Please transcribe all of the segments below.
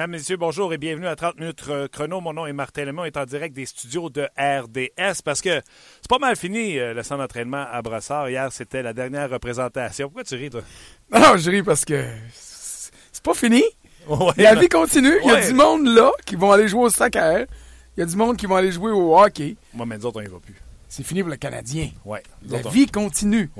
Mesdames, Messieurs, bonjour et bienvenue à 30 minutes euh, chrono. Mon nom est Martin Lemont, est en direct des studios de RDS parce que c'est pas mal fini euh, le centre d'entraînement à Brossard. Hier, c'était la dernière représentation. Pourquoi tu ris, toi? Non, je ris parce que c'est pas fini. Ouais, La vie continue. Il y a Ouais. du monde là qui vont aller jouer au soccer. Il y a du monde qui vont aller jouer au hockey. Moi, mais nous autres, on y va plus. C'est fini pour le Canadien. Ouais. La autres, vie continue.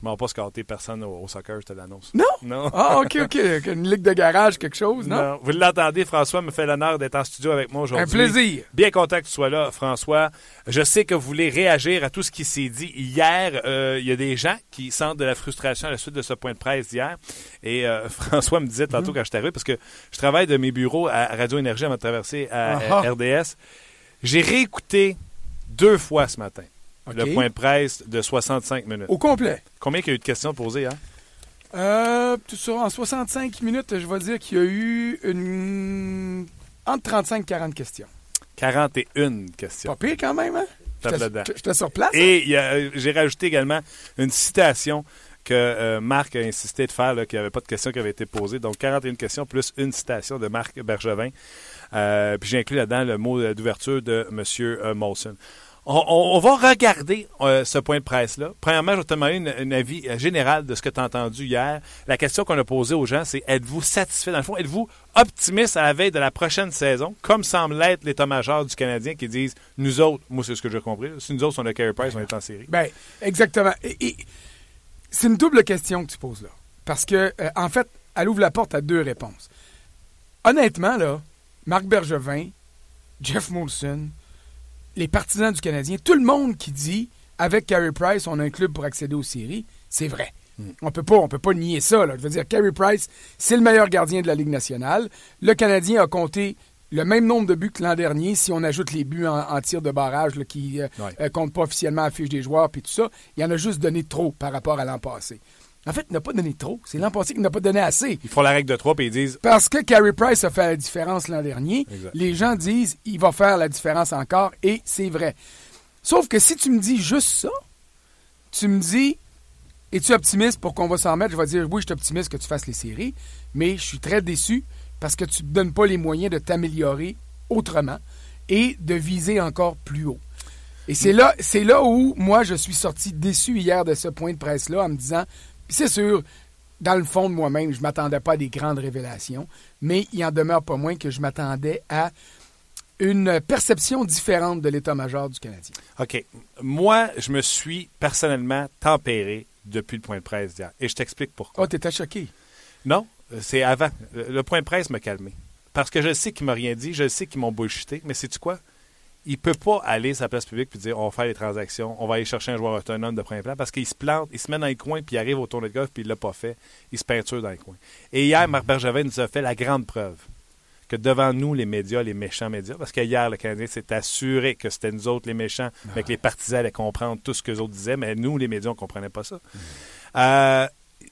Je m'en vais pas scotter personne au, au soccer, je te l'annonce. Non? Non. Ah, OK, OK. Une ligue de garage, quelque chose, non? Non. Vous l'entendez, François me fait l'honneur d'être en studio avec moi aujourd'hui. Un plaisir. Bien content que tu sois là, François. Je sais que vous voulez réagir à tout ce qui s'est dit hier. Euh, Il y a des gens qui sentent de la frustration à la suite de ce point de presse d'hier. Et euh, François me disait Mhm. tantôt quand je arrivé, parce que je travaille de mes bureaux à Radio Énergie avant de traverser à Ah euh, RDS. J'ai réécouté deux fois ce matin Le point de presse de 65 minutes. Au complet. Combien il y a eu de questions posées hein? Euh, en 65 minutes, je vais dire qu'il y a eu une... entre 35 et 40 questions. 41 questions. Pas pire quand même, hein? J'étais sur place. Et a- euh, j'ai rajouté également une citation que euh, Marc a insisté de faire, qu'il n'y avait pas de questions qui avaient été posées. Donc, 41 questions plus une citation de Marc Bergevin. Euh, puis j'ai inclus là-dedans le mot d'ouverture de M. Molson. On, va regarder euh, ce point de presse-là. Premièrement, je vais te demander un avis euh, général de ce que tu as entendu hier. La question qu'on a posée aux gens, c'est êtes-vous satisfait? Dans le fond, êtes-vous optimiste à la veille de la prochaine saison, comme semble l'être l'état-major du Canadien qui disent nous autres, moi c'est ce que j'ai compris, si nous autres on a Carey Price, on est en série. Ben, exactement. C'est une double question que tu poses là. Parce que, euh, en fait, elle ouvre la porte à deux réponses. Honnêtement, là, Marc Bergevin, Jeff Molson, les partisans du Canadien, tout le monde qui dit avec Carey Price, on a un club pour accéder aux séries, c'est vrai. On peut pas, on peut pas nier ça. Là. Je veux dire, Carey Price, c'est le meilleur gardien de la Ligue nationale. Le Canadien a compté le même nombre de buts que l'an dernier, si on ajoute les buts en, en tir de barrage là, qui euh, Ouais. euh, comptent pas officiellement à la fiche des joueurs puis tout ça. Il en a juste donné trop par rapport à l'an passé. En fait, il n'a pas donné trop. C'est l'an passé qu'il n'a pas donné assez. Ils font la règle de trois et ils disent Parce que Carey Price a fait la différence l'an dernier, Exact. les gens disent il va faire la différence encore et c'est vrai. Sauf que si tu me dis juste ça, tu me dis es-tu optimiste pour qu'on va s'en mettre? Je vais dire oui, je suis optimiste que tu fasses les séries, mais je suis très déçu parce que tu ne te donnes pas les moyens de t'améliorer autrement et de viser encore plus haut. Et c'est là, c'est là où moi je suis sorti déçu hier de ce point de presse-là en me disant, c'est sûr, dans le fond de moi-même, je m'attendais pas à des grandes révélations, mais il en demeure pas moins que je m'attendais à une perception différente de l'état-major du Canadien. OK, moi, je me suis personnellement tempéré depuis le point de presse d'hier. Et je t'explique pourquoi. Oh, t'étais choqué. Non, c'est avant. Le point de presse m'a calmé. Parce que je sais qu'ils m'ont rien dit, je sais qu'ils m'ont bullshité, mais sais-tu quoi? Il peut pas aller sur la place publique et dire on va faire les transactions, on va aller chercher un joueur autonome de premier plan parce qu'il se plante, il se met dans les coins puis il arrive au tournoi de golf puis il l'a pas fait. Il se peinture dans les coins. Et hier, Marc Bergevin nous a fait la grande preuve que devant nous, les médias, les méchants médias, parce qu'hier, le Canadien s'est assuré que c'était nous autres les méchants, mais que les partisans allaient comprendre tout ce que les autres disaient, mais nous, les médias, on ne comprenait pas ça. Euh,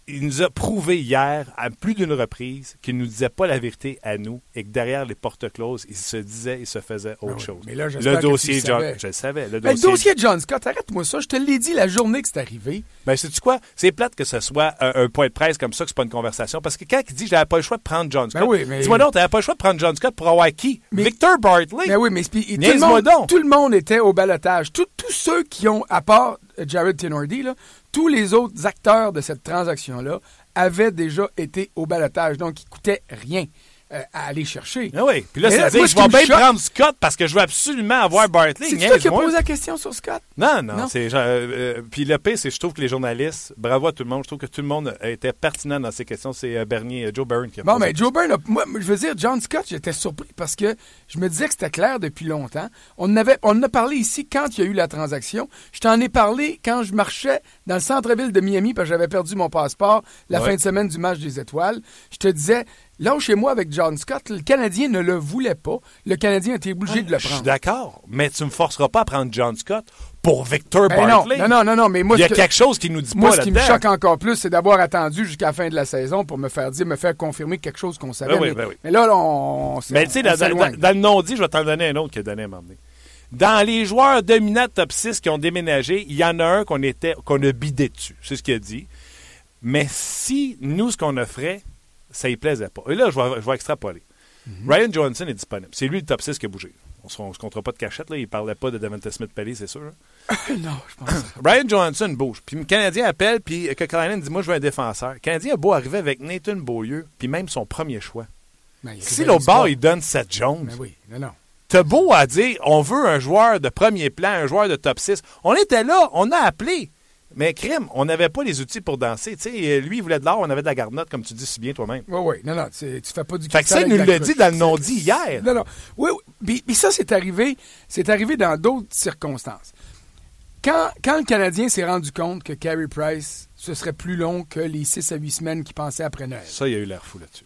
il nous a prouvé hier, à plus d'une reprise, qu'il ne nous disait pas la vérité à nous et que derrière les portes closes, il se disait, il se faisait autre Ah oui, chose. mais là, le dossier John, savais. je le savais. Le Mais dossier, le dossier John Scott, arrête-moi ça. Je te l'ai dit la journée que c'est arrivé. Ben, sais-tu quoi? C'est plate que ce soit un, un point de presse comme ça, que c'est pas une conversation. Parce que quand il dit j'avais pas le choix de prendre John Scott, Ben oui, mais- dis-moi donc, t'avais pas le choix de prendre John Scott pour avoir qui? Mais- Victor Bartley? Mais oui, mais et tout, le monde, donc. tout le monde était au balotage. Tous ceux qui ont, à part Jared Tenordi, là, tous les autres acteurs de cette transaction-là avaient déjà été au balotage. Donc, il ne coûtait rien euh, à aller chercher. Ah oui. Puis là, c'est dire, je vais bien choque- prendre Scott parce que je veux absolument avoir Bartley. C'est toi qui as posé la question sur Scott? Non, non. Non. c'est genre, euh, euh, puis le pire, c'est que je trouve que les journalistes, bravo à tout le monde, je trouve que tout le monde était pertinent dans ces questions. C'est Bernier, Joe Byrne qui a Bon, mais Joe Byrne, moi, je veux dire, John Scott, j'étais surpris parce que je me disais que c'était clair depuis longtemps. On en, avait, on en a parlé ici quand il y a eu la transaction. Je t'en ai parlé quand je marchais dans le centre-ville de Miami parce que j'avais perdu mon passeport la Ouais. fin de semaine du match des étoiles. Je te disais, là chez moi avec John Scott, le Canadien ne le voulait pas. Le Canadien était obligé de le Je suis prendre. d'accord, mais tu me forceras pas à prendre John Scott pour Victor Ben non, Bartley. non, non, non, non, mais moi, Il y a que- quelque chose qui nous dit Moi, pas ce qui me choque encore plus, c'est d'avoir attendu jusqu'à la fin de la saison pour me faire dire, me faire confirmer quelque chose qu'on savait. Ben oui, mais, ben oui. mais là, on, Mais tu sais, dans, dans- s'éloigne. dans le non-dit, je vais t'en donner un autre qui a donné à un moment donné. Dans les joueurs dominants top 6 qui ont déménagé, il y en a un qu'on était qu'on a bidé dessus. C'est ce qu'il a dit. Mais si nous, ce qu'on offrait, ça y plaisait pas. Et là, je vais, je vais extrapoler. Ryan Johansson est disponible. C'est lui le top 6 qui a bougé. On ne se comptera pas de cachette. Là. Il ne parlait pas de Devonta Smith-Pelly, c'est sûr. non, je pense. Ryan Johansson bouge. Puis le Canadien appelle, puis que Carolina dit Moi, je veux un défenseur. Le Canadien a beau arriver avec Nathan Beaulieu, puis même son premier choix. Ben, Si l'autre bord, il donne Seth Jones, Ben oui, non, non. t'as beau à dire On veut un joueur de premier plan, un joueur de top 6. On était là, on a appelé. Mais crime, on n'avait pas les outils pour danser. Lui, il voulait de l'or, on avait de la garnotte, comme tu dis si bien toi-même. Oui, oui, non, non, tu tu fais pas du Fait que ça, il nous la dit dans le non-dit hier. Non, non. Oui, oui. Puis, puis ça, c'est arrivé, c'est arrivé dans d'autres circonstances. Quand, quand le Canadien s'est rendu compte que Carey Price, ce serait plus long que les 6 à 8 semaines qu'il pensait après Noël. Ça, il y a eu l'air fou là-dessus.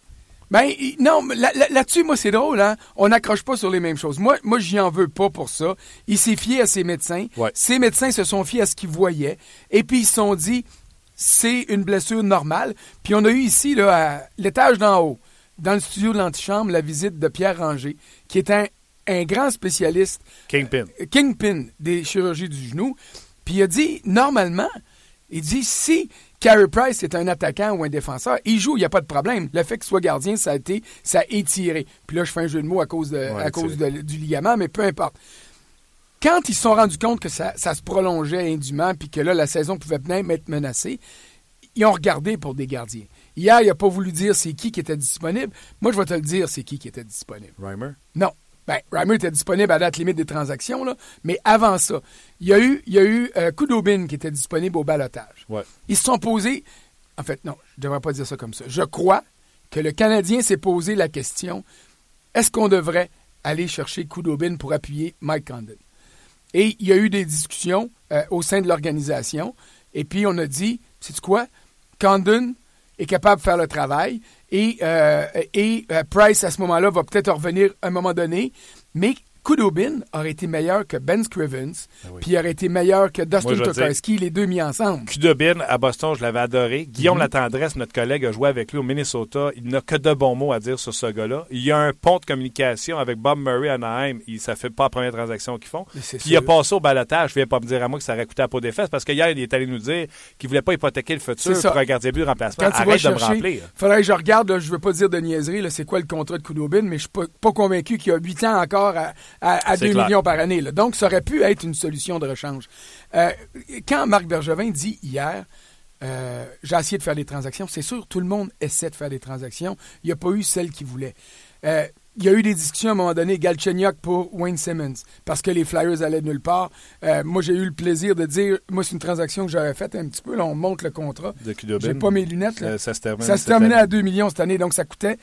Ben, non, mais là- là-dessus, moi, c'est drôle, hein. On n'accroche pas sur les mêmes choses. Moi, moi, j'y en veux pas pour ça. Il s'est fié à ses médecins. Ouais. Ses médecins se sont fiés à ce qu'ils voyaient. Et puis, ils se sont dit, c'est une blessure normale. Puis, on a eu ici, là, à l'étage d'en haut, dans le studio de l'antichambre, la visite de Pierre Ranger, qui est un, un grand spécialiste Kingpin. kingpin des chirurgies du genou. Puis il a dit, normalement, il dit, si Carey Price est un attaquant ou un défenseur, il joue, il n'y a pas de problème. Le fait qu'il soit gardien, ça a été, ça a étiré. Puis là, je fais un jeu de mots à cause, de, Ouais, à cause étiré. de- du ligament, mais peu importe. Quand ils se sont rendus compte que ça, ça se prolongeait indûment, puis que là, la saison pouvait même être menacée, ils ont regardé pour des gardiens. Hier, il n'a pas voulu dire c'est qui qui était disponible. Moi, je vais te le dire, c'est qui qui était disponible. Reimer? Non. Ben, Reimer était disponible à date limite des transactions, là. Mais avant ça, il y a eu, il y a eu euh, Kudobin qui était disponible au balotage. Ouais. Ils se sont posés. En fait, non, je ne devrais pas dire ça comme ça. Je crois que le Canadien s'est posé la question est-ce qu'on devrait aller chercher Kudobin pour appuyer Mike Condon? Et il y a eu des discussions euh, au sein de l'organisation. Et puis, on a dit c'est quoi? Condon est capable de faire le travail. Et, euh, et euh, Price, à ce moment-là, va peut-être revenir à un moment donné. Mais Kudobin aurait été meilleur que Ben Scrivens, Ah oui. puis il aurait été meilleur que Dustin Tokarski, les deux mis ensemble? Kudobin, à Boston, je l'avais adoré. Guillaume Mhm. Latendresse, notre collègue, a joué avec lui au Minnesota. Il n'a que de bons mots à dire sur ce gars-là. Il y a un pont de communication avec Bob Murray à Anaheim. Il, ça fait pas la première transaction qu'ils font. Puis il a passé au balotage. Je viens pas me dire à moi que ça aurait coûté à peau des fesses parce qu'hier, il est allé nous dire qu'il voulait pas hypothéquer le futur pour un gardien but remplacement. Quand Arrête de me remplir. faudrait que je regarde, là, je veux pas dire de niaiserie, c'est quoi le contrat de Kudobin, mais je suis pas, pas convaincu qu'il y a 8 ans encore à, à, à C'est 2 clair. millions par année. là. Donc, ça aurait pu être une solution de rechange. Euh, quand Marc Bergevin dit hier, euh, j'ai essayé de faire des transactions, c'est sûr, tout le monde essaie de faire des transactions. Il n'y a pas eu celle qu'il voulait. Euh, il y a eu des discussions à un moment donné, Galchenyuk pour Wayne Simmons, parce que les Flyers allaient nulle part. Euh, moi, j'ai eu le plaisir de dire, moi, c'est une transaction que j'aurais faite un petit peu. Là, on monte le contrat. J'ai pas mes lunettes. Là. Ça, ça se termine. Ça se terminait à 2 millions cette année, donc ça coûtait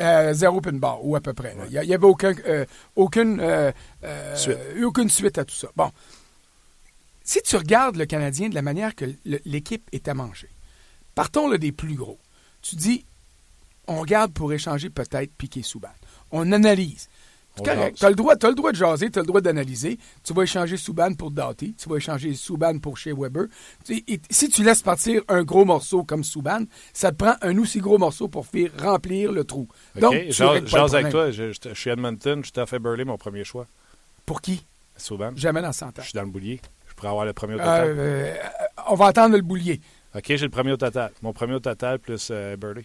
euh, zéro pin bar, ou à peu près. Il n'y avait aucun, euh, aucune, euh, Suite. aucune suite à tout ça. Bon. Si tu regardes le Canadien de la manière que l'équipe est à manger, partons là, des plus gros. Tu dis, on regarde pour échanger peut-être Piqué Souban. On analyse. C'est correct. Tu as le droit, le droit de jaser, tu as le droit d'analyser. Tu vas échanger Souban pour Doughty, tu vas échanger Souban pour Shea Weber. Tu et si tu laisses partir un gros morceau comme Souban, ça te prend un aussi gros morceau pour faire remplir le trou. Donc, OK, tu jase- règles pas le jase avec toi. Je, je- je suis Edmonton. Je suis à Fairburley, mon premier choix. Pour qui? Souvent. Jamais dans 100 ans. Je suis dans le boulier. Je pourrais avoir le premier au Euh, total. euh, on va attendre le boulier. OK, j'ai le premier au total. Mon premier au total plus euh, Burley.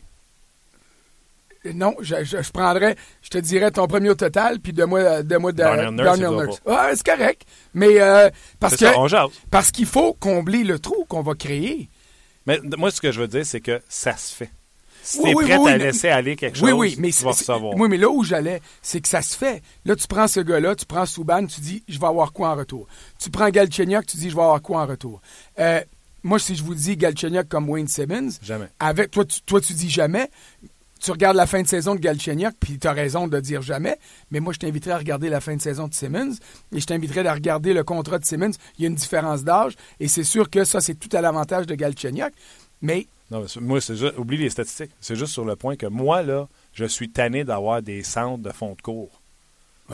Non, je, je- je prendrais, je te dirais ton premier au total, puis de moi, de moi de Darnell Nurse, Nurse. Ouais, c'est correct. Mais euh, parce que ça, parce qu'il faut combler le trou qu'on va créer. Mais moi, ce que je veux dire, c'est que ça se fait. Si Oui, t'es oui, prêt oui, à mais- laisser aller quelque chose, oui, mais tu vas recevoir. oui, mais là où j'allais, c'est que ça se fait. Là, tu prends ce gars-là, tu prends Souban, tu dis, je vais avoir quoi en retour? Tu prends Galchenyuk, tu dis, je vais avoir quoi en retour? Euh, moi, si je vous dis Galchenyuk comme Wayne Simmons, Jamais. avec toi, tu, toi, tu dis jamais. Tu regardes la fin de saison de Galchenyuk, puis tu as raison de dire jamais. Mais moi, je t'inviterais à regarder la fin de saison de Simmons et je t'inviterais à regarder le contrat de Simmons. Il y a une différence d'âge et c'est sûr que ça, c'est tout à l'avantage de Galchenyuk. Mais Non, mais moi, c'est juste, oublie les statistiques. C'est juste sur le point que moi, là, je suis tanné d'avoir des centres de fond de cours.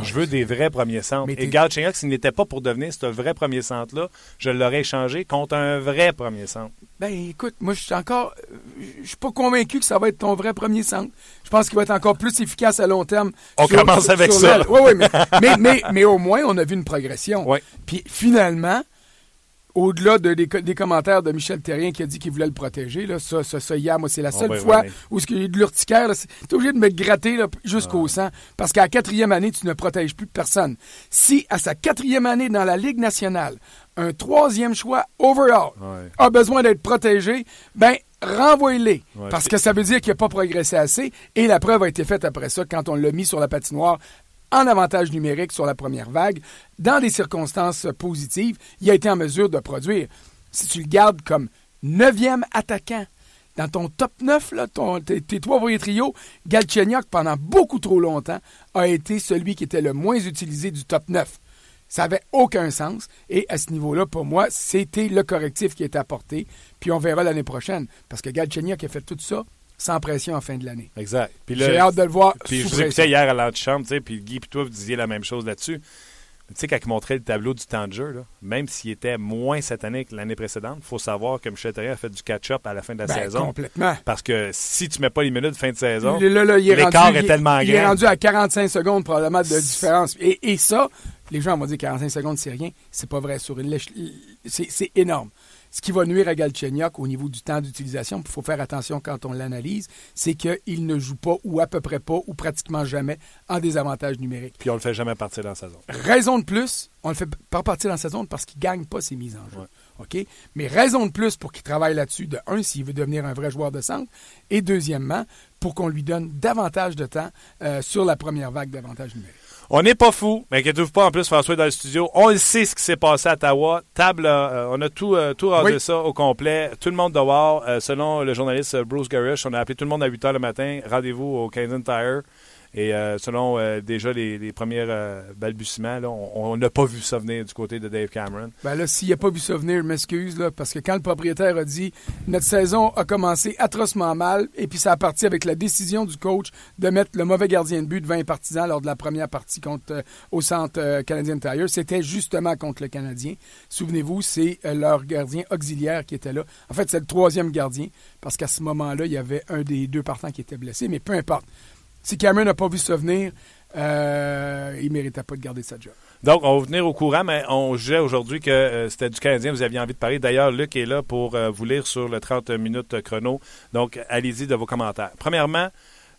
Je veux des vrais premiers centres. Mais Et Galchenyuk, s'il n'était pas pour devenir ce vrai premier centre-là, je l'aurais échangé contre un vrai premier centre. Ben écoute, moi je suis encore je suis pas convaincu que ça va être ton vrai premier centre. Je pense qu'il va être encore plus efficace à long terme. On commence avec ça. Oui, oui, mais, mais, mais, mais au moins on a vu une progression. Ouais. Puis finalement, au-delà de- des, co- des commentaires de Michel Terrien qui a dit qu'il voulait le protéger, là, ça, ça, ça, hier, moi, c'est la On seule fois où ce a eu de l'urticaire, t'es obligé de me gratter jusqu'au sang, parce qu'à la quatrième année, tu ne protèges plus personne. Si, à sa quatrième année dans la Ligue nationale, un troisième choix overall Ouais. a besoin d'être protégé, ben, renvoyez-les. Ouais, parce que ça veut dire qu'il n'a pas progressé assez, et la preuve a été faite après ça quand on l'a mis sur la patinoire en avantage numérique sur la première vague, dans des circonstances positives, il a été en mesure de produire. Si tu le gardes comme neuvième attaquant dans ton top 9, là, tes, trois trios, Galchenyuk, pendant beaucoup trop longtemps, a été celui qui était le moins utilisé du top 9. Ça n'avait aucun sens. Et à ce niveau-là, pour moi, c'était le correctif qui était apporté. Puis on verra l'année prochaine. Parce que Galchenyuk a fait tout ça sans pression en fin de l'année. Exact. J'ai hâte de le voir Puis je sous vous pression. écoutais hier à l'antichambre, tu sais, puis Guy puis toi, vous disiez la même chose là-dessus. Tu sais, quand il montrait le tableau du temps de jeu, là, même s'il était moins cette année que l'année précédente, il faut savoir que Michel Terrien a fait du catch-up à la fin de la Ben, saison. complètement. Parce que si tu mets pas les minutes de fin de saison, est l'écart est il- tellement Il est grand. rendu à 45 secondes probablement de différence. Et, et ça, les gens vont dire 45 secondes, c'est rien. C'est pas vrai. Sur une c'est énorme. Ce qui va nuire à Galchenyuk au niveau du temps d'utilisation, il faut faire attention quand on l'analyse, c'est qu'il ne joue pas ou à peu près pas ou pratiquement jamais en désavantage numérique. puis on le fait jamais partir dans la saison. Raison de plus, on le fait pas partir dans sa zone parce qu'il gagne pas ses mises en jeu. Ouais. OK? Mais raison de plus pour qu'il travaille là-dessus, de un, s'il veut devenir un vrai joueur de centre, et deuxièmement, pour qu'on lui donne davantage de temps euh, sur la première vague d'avantage numérique. On n'est pas fou, mais inquiétez-vous pas, en plus, François est dans le studio. On le sait ce qui s'est passé à Ottawa. Table, euh, on a tout, euh, tout rasé Oui. ça au complet. Tout le monde dehors. Euh, selon le journaliste euh, Bruce Garish, on a appelé tout le monde à 8 h le matin. Rendez-vous au Canadian Tire. Et euh, selon euh, déjà les, premiers euh, balbutiements, là, on n'a pas vu ça venir du côté de Dave Cameron. Ben là, s'il n'a pas vu ça venir, m'excuse, parce que quand le propriétaire a dit notre saison a commencé atrocement mal, et puis ça a parti avec la décision du coach de mettre le mauvais gardien de but devant les partisans lors de la première partie contre, au centre Canadien Tire, c'était justement contre le Canadien. Souvenez-vous, c'est leur gardien auxiliaire qui était là. En fait, c'est le troisième gardien, parce qu'à ce moment-là, il y avait un des deux partants qui était blessé, mais peu importe. Si Cameron n'a pas vu ça venir, euh, il ne méritait pas de garder sa job. Donc, on va vous tenir au courant, mais on jugeait aujourd'hui que euh, c'était du Canadien. Vous aviez envie de parler. D'ailleurs, Luc est là pour euh, vous lire sur le 30 minutes chrono. Donc, allez-y de vos commentaires. Premièrement,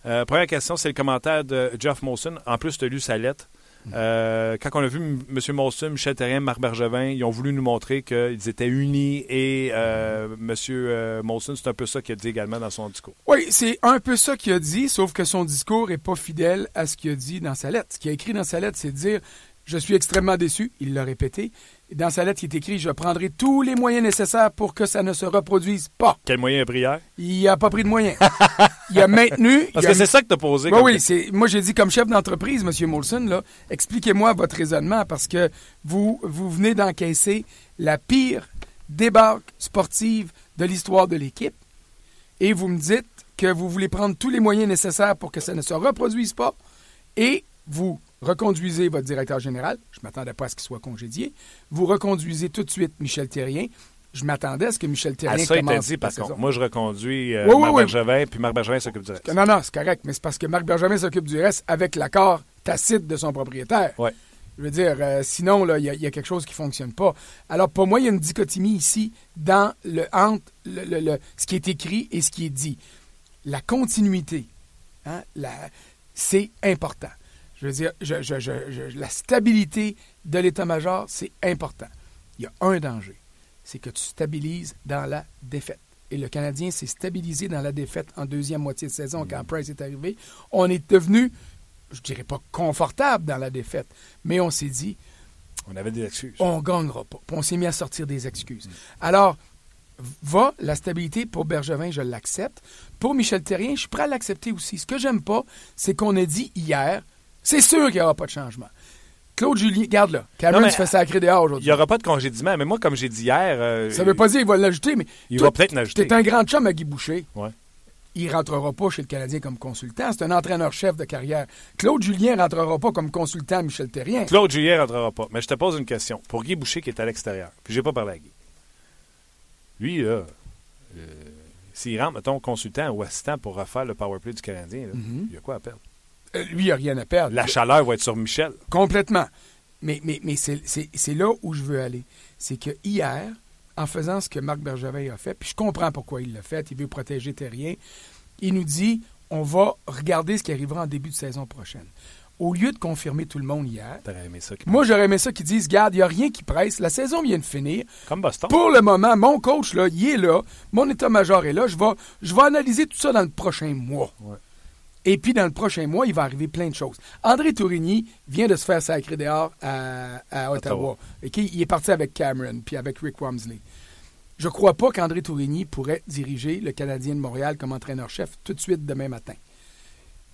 euh, première question, c'est le commentaire de Jeff Molson. En plus, tu as lu sa lettre. Euh, quand on a vu M. Molson, Michel Terrien, Marc Bergevin, ils ont voulu nous montrer qu'ils étaient unis et euh, M. euh, Molson, c'est un peu ça qu'il a dit également dans son discours. Oui, c'est un peu ça qu'il a dit, sauf que son discours n'est pas fidèle à ce qu'il a dit dans sa lettre. Ce qu'il a écrit dans sa lettre, c'est de dire Je suis extrêmement déçu. Il l'a répété. Dans sa lettre, il est écrit Je prendrai tous les moyens nécessaires pour que ça ne se reproduise pas. Quel moyen est prière? Il n'a pas pris de moyens. il a maintenu. Parce a- que c'est ça que tu as posé. Comme oui, c'est, moi j'ai dit comme chef d'entreprise, M. Molson, là, expliquez-moi votre raisonnement parce que vous, vous venez d'encaisser la pire débarque sportive de l'histoire de l'équipe et vous me dites que vous voulez prendre tous les moyens nécessaires pour que ça ne se reproduise pas et vous reconduisez votre directeur général, je ne m'attendais pas à ce qu'il soit congédié, vous reconduisez tout de suite Michel Terrien, je m'attendais à ce que Michel À Terrien Ah, ça, il t'a dit, par contre. Moi, je reconduis euh, Oui, oui, Marc oui. Bergevin, puis Marc Bergevin s'occupe du reste. Non, non, c'est correct, mais c'est parce que Marc Bergevin s'occupe du reste avec l'accord tacite de son propriétaire. Ouais. Je veux dire, euh, sinon, il y, a- il y a quelque chose qui ne fonctionne pas. Alors, pour moi, il y a une dichotomie ici dans le, entre le- le- le- ce qui est écrit et ce qui est dit. La continuité, hein, la- c'est important. Je veux dire, je- je- je- je- la stabilité de l'état-major, c'est important. Il y a un danger, c'est que tu stabilises dans la défaite. Et le Canadien s'est stabilisé dans la défaite en deuxième moitié de saison quand Price est arrivé. On est devenu, je dirais pas confortable dans la défaite, mais on s'est dit, On avait des excuses. on gagnera pas. Puis on s'est mis à sortir des excuses. Alors, va, la stabilité pour Bergevin, je l'accepte. Pour Michel Terrien, je suis prêt à l'accepter aussi. Ce que j'aime pas, c'est qu'on a dit hier, c'est sûr qu'il n'y aura pas de changement. Claude Julien, garde là. Cameron se fait sacrer dehors Il aujourd'hui. n'y aura pas de congédiement, mais moi, comme j'ai dit hier. euh, Ça veut pas dire qu'il va l'ajouter, mais Il toi, va peut-être l'ajouter. T'es un grand chum à Guy Boucher. Ouais. Il rentrera pas chez le Canadien comme consultant. C'est un entraîneur-chef de carrière. Claude Julien rentrera pas comme consultant à Michel Terrien. Claude Julien ne rentrera pas. Mais je te pose une question. Pour Guy Boucher qui est à l'extérieur, puis j'ai pas parlé à Guy. Lui, là, euh, s'il rentre, mettons, consultant ou assistant pour refaire le powerplay du Canadien, là, Mhm. il y a quoi à perdre? Euh, lui, il n'a rien à perdre. La chaleur va être sur Michel. Complètement. Mais, mais, mais c'est, là où je veux aller. C'est que hier, en faisant ce que Marc Bergevin a fait, puis je comprends pourquoi il l'a fait, il veut protéger Terrien, il nous dit, on va regarder ce qui arrivera en début de saison prochaine. Au lieu de confirmer tout le monde hier, T'aurais aimé ça. moi j'aurais aimé ça qu'ils disent, garde, il n'y a rien qui presse, la saison vient de finir, Comme Boston. pour le moment, mon coach, là, il est là. Mon état-major est là. Je vais, je vais analyser tout ça dans le prochain mois. Ouais. Et puis, dans le prochain mois, il va arriver plein de choses. André Tourigny vient de se faire sacrer dehors à, à Ottawa. Il est parti avec Cameron puis avec Rick Wamsley. Je crois pas qu'André Tourigny pourrait diriger le Canadien de Montréal comme entraîneur-chef tout de suite demain matin.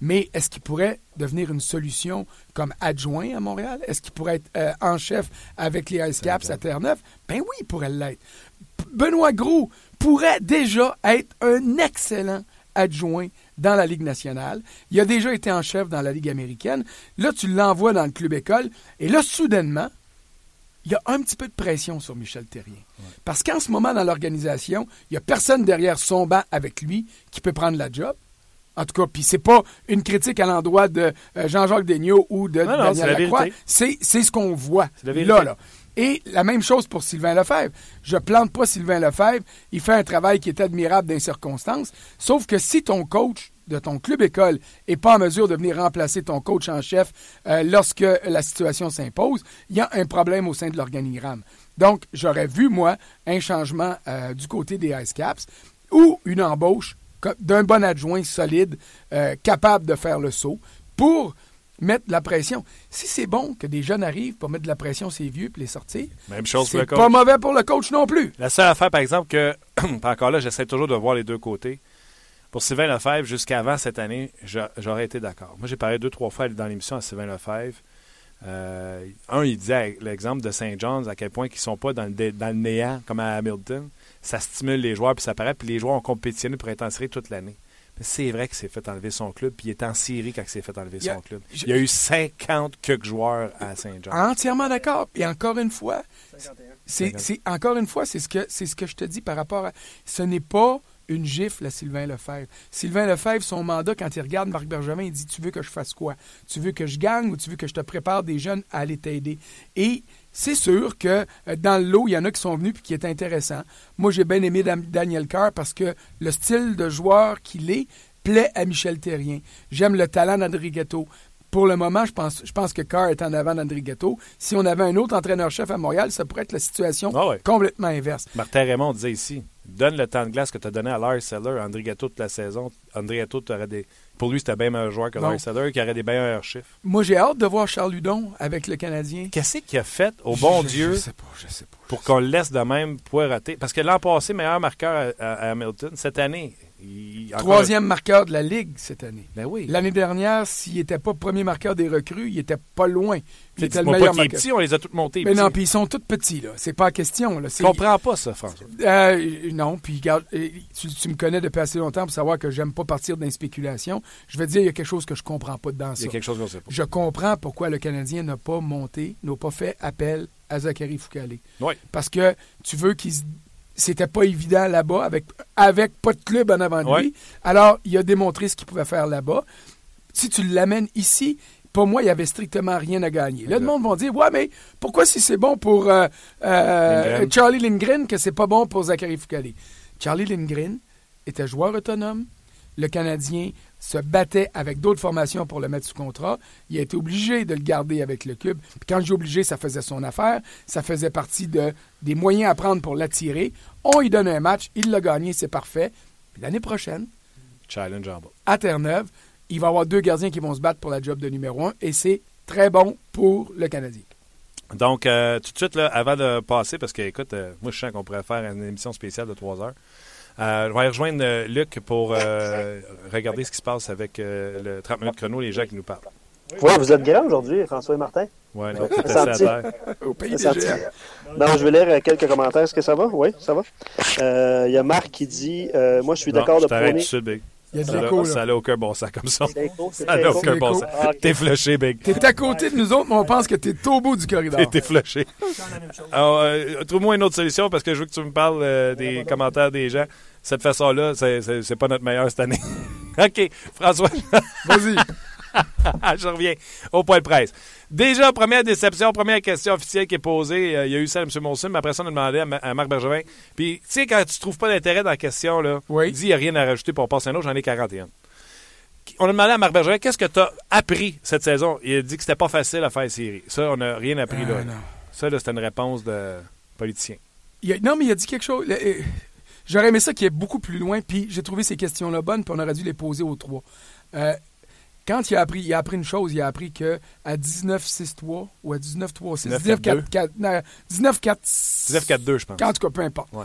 Mais est-ce qu'il pourrait devenir une solution comme adjoint à Montréal? Est-ce qu'il pourrait être euh, en chef avec les Ice Caps à Terre-Neuve? Ben oui, il pourrait l'être. Benoît Gros pourrait déjà être un excellent adjoint dans la Ligue nationale. Il a déjà été en chef dans la Ligue américaine. Là, tu l'envoies dans le club école. Et là, soudainement, il y a un petit peu de pression sur Michel Terrien. Parce qu'en ce moment, dans l'organisation, il n'y a personne derrière son banc avec lui qui peut prendre la job. En tout cas, puis c'est pas une critique à l'endroit de euh, Jean-Jacques Daigneault ou de Non, non, Daniel la Lacroix. C'est ce qu'on voit là, là. Et la même chose pour Sylvain Lefebvre. Je plante pas Sylvain Lefebvre. Il fait un travail qui est admirable dans les circonstances. Sauf que si ton coach de ton club école est pas en mesure de venir remplacer ton coach en chef euh, lorsque la situation s'impose, il y a un problème au sein de l'organigramme. Donc, j'aurais vu, moi, un changement euh, du côté des Ice Caps ou une embauche d'un bon adjoint solide, euh, capable de faire le saut pour mettre de la pression. Si c'est bon que des jeunes arrivent pour mettre de la pression sur les vieux et les sortir, Même chose pour le coach. pas mauvais pour le coach non plus. La seule affaire, par exemple, que, puis encore là, j'essaie toujours de voir les deux côtés. Pour Sylvain Lefebvre, jusqu'avant cette année, j'a- j'aurais été d'accord. Moi, j'ai parlé deux, trois fois dans l'émission à Sylvain Lefebvre. Euh, un, il disait l'exemple de St. John's, à quel point ils sont pas dans le, dans le néant comme à Hamilton. Ça stimule les joueurs, puis ça paraît, puis les joueurs ont compétitionné pour être en série toute l'année. C'est vrai qu'il s'est fait enlever son club, puis il est en série quand il s'est fait enlever a- son club. je- Il y a eu 50 quelques joueurs à. John's. Entièrement d'accord. Et encore une fois, 51. c'est D'accord. c'est- encore une fois, c'est ce que c'est ce que je te dis par rapport à. Ce n'est pas une gifle à Sylvain Lefebvre. Sylvain Lefebvre, son mandat, quand il regarde Marc Bergevin, il dit Tu veux que je fasse quoi? Tu veux que je gagne ou tu veux que je te prépare des jeunes à aller t'aider Et c'est sûr que euh, dans le lot, il y en a qui sont venus puis qui est intéressant. Moi, j'ai bien aimé Daniel Carr parce que le style de joueur qu'il est plaît à Michel Terrien. J'aime le talent d'André Ghetto. Pour le moment, je pense, je pense que Carr est en avant d'André Ghetto. Si on avait un autre entraîneur-chef à Montréal, ça pourrait être la situation Ah ouais. complètement inverse. Martin Raymond disait ici donne le temps de glace que tu as donné à Lars Seller, André Gatto toute la saison. André Gatto, t'aurais des... pour lui, c'était bien meilleur joueur que. Lars Seller, qui aurait des meilleurs chiffres. Moi, j'ai hâte de voir Charles Ludon avec le Canadien. Qu'est-ce qu'il a fait, au bon Je- Dieu, Je sais pas, je sais pas. pour qu'on le laisse de même poireauter? Parce que l'an passé, meilleur marqueur à, à- à Hamilton. Cette année, il. Troisième marqueur de la Ligue cette année. Ben oui. L'année dernière, s'il n'était pas premier marqueur des recrues, il était pas loin. Il était le meilleur marqueur. petit, on les a tous montés. Mais non, petits. puis ils sont tous petits, là. C'est pas la question, là. C'est- comprends pas ça, François. Euh, non, puis regarde, euh, tu, tu me connais depuis assez longtemps pour savoir que j'aime pas partir dans les spéculations. Je vais te dire, il y a quelque chose que je comprends pas dedans Il y a quelque chose qu'on sait pas. Je comprends pourquoi le Canadien n'a pas monté, n'a pas fait appel à Zachary Foucalé. Oui. Parce que tu veux qu'il se- C'était pas évident là-bas, avec, avec pas de club en avant de lui. Alors, il a démontré ce qu'il pouvait faire là-bas. Si tu l'amènes ici, pour moi, il n'y avait strictement rien à gagner. Là, le monde va dire Ouais, mais pourquoi si c'est bon pour euh, euh, Lindgren. Charlie Lindgren que c'est pas bon pour Zachary Foucalé? Charlie Lindgren était joueur autonome. Le Canadien se battait avec d'autres formations pour le mettre sous contrat. Il a été obligé de le garder avec le club. Puis quand j'ai obligé, ça faisait son affaire. Ça faisait partie de, des moyens à prendre pour l'attirer. On lui donne un match, il l'a gagné, c'est parfait. Puis l'année prochaine, Challenge en bas. à Terre-Neuve, il va y avoir deux gardiens qui vont se battre pour la job de numéro un et c'est très bon pour le Canadien. Donc, euh, tout de suite, là, avant de passer, parce que, écoute, euh, moi, je sens qu'on pourrait faire une émission spéciale de 3 heures. Euh, je vais rejoindre euh, Luc pour euh, regarder ce qui se passe avec euh, le 30 minutes chrono, les gens qui nous parlent. Ouais, vous êtes grand aujourd'hui, François et Martin? T'es ça assis à terre. Au pays des. Non, je vais lire quelques commentaires. Est-ce que ça va? Oui, ça va. Euh, Il y a Marc qui dit euh, Moi, je suis d'accord de prôner. Il y a de Ça l'écho, ça n'a aucun bon sens comme ça. Ça n'a aucun bon sens. Ah. T'es flushé, Big. T'es à côté de nous autres, mais on pense que t'es au bout du corridor. T'es- T'es flushé. Euh, trouve-moi une autre solution parce que je veux que tu me parles euh, des commentaires des gens. Cette façon-là, c'est pas notre meilleur cette année. OK, François. Vas-y. Je reviens au point de presse. Déjà, première déception, première question officielle qui est posée. Euh, il y a eu ça à M. Monson, mais après ça, on a demandé à, Ma- à Marc Bergevin. Puis, tu sais, quand tu trouves pas d'intérêt dans la question, là, Oui. il dit il n'y a rien à rajouter pour passer un autre, j'en ai 41. On a demandé à Marc Bergevin qu'est-ce que tu as appris cette saison? Il a dit que c'était pas facile à faire série. Ça, on n'a rien appris Ah, là. non. Ça, là, c'était une réponse de politicien. Il a- non, mais il a dit quelque chose. euh, J'aurais aimé ça qui est beaucoup plus loin, puis j'ai trouvé ces questions-là bonnes, puis on aurait dû les poser aux trois. Euh, quand il a appris, il a appris une chose, il a appris que à 19-6-3 ou à 19-3-6, 19-4-2. 19-4, 19-4-2, je pense. En tout cas, peu importe. Ouais.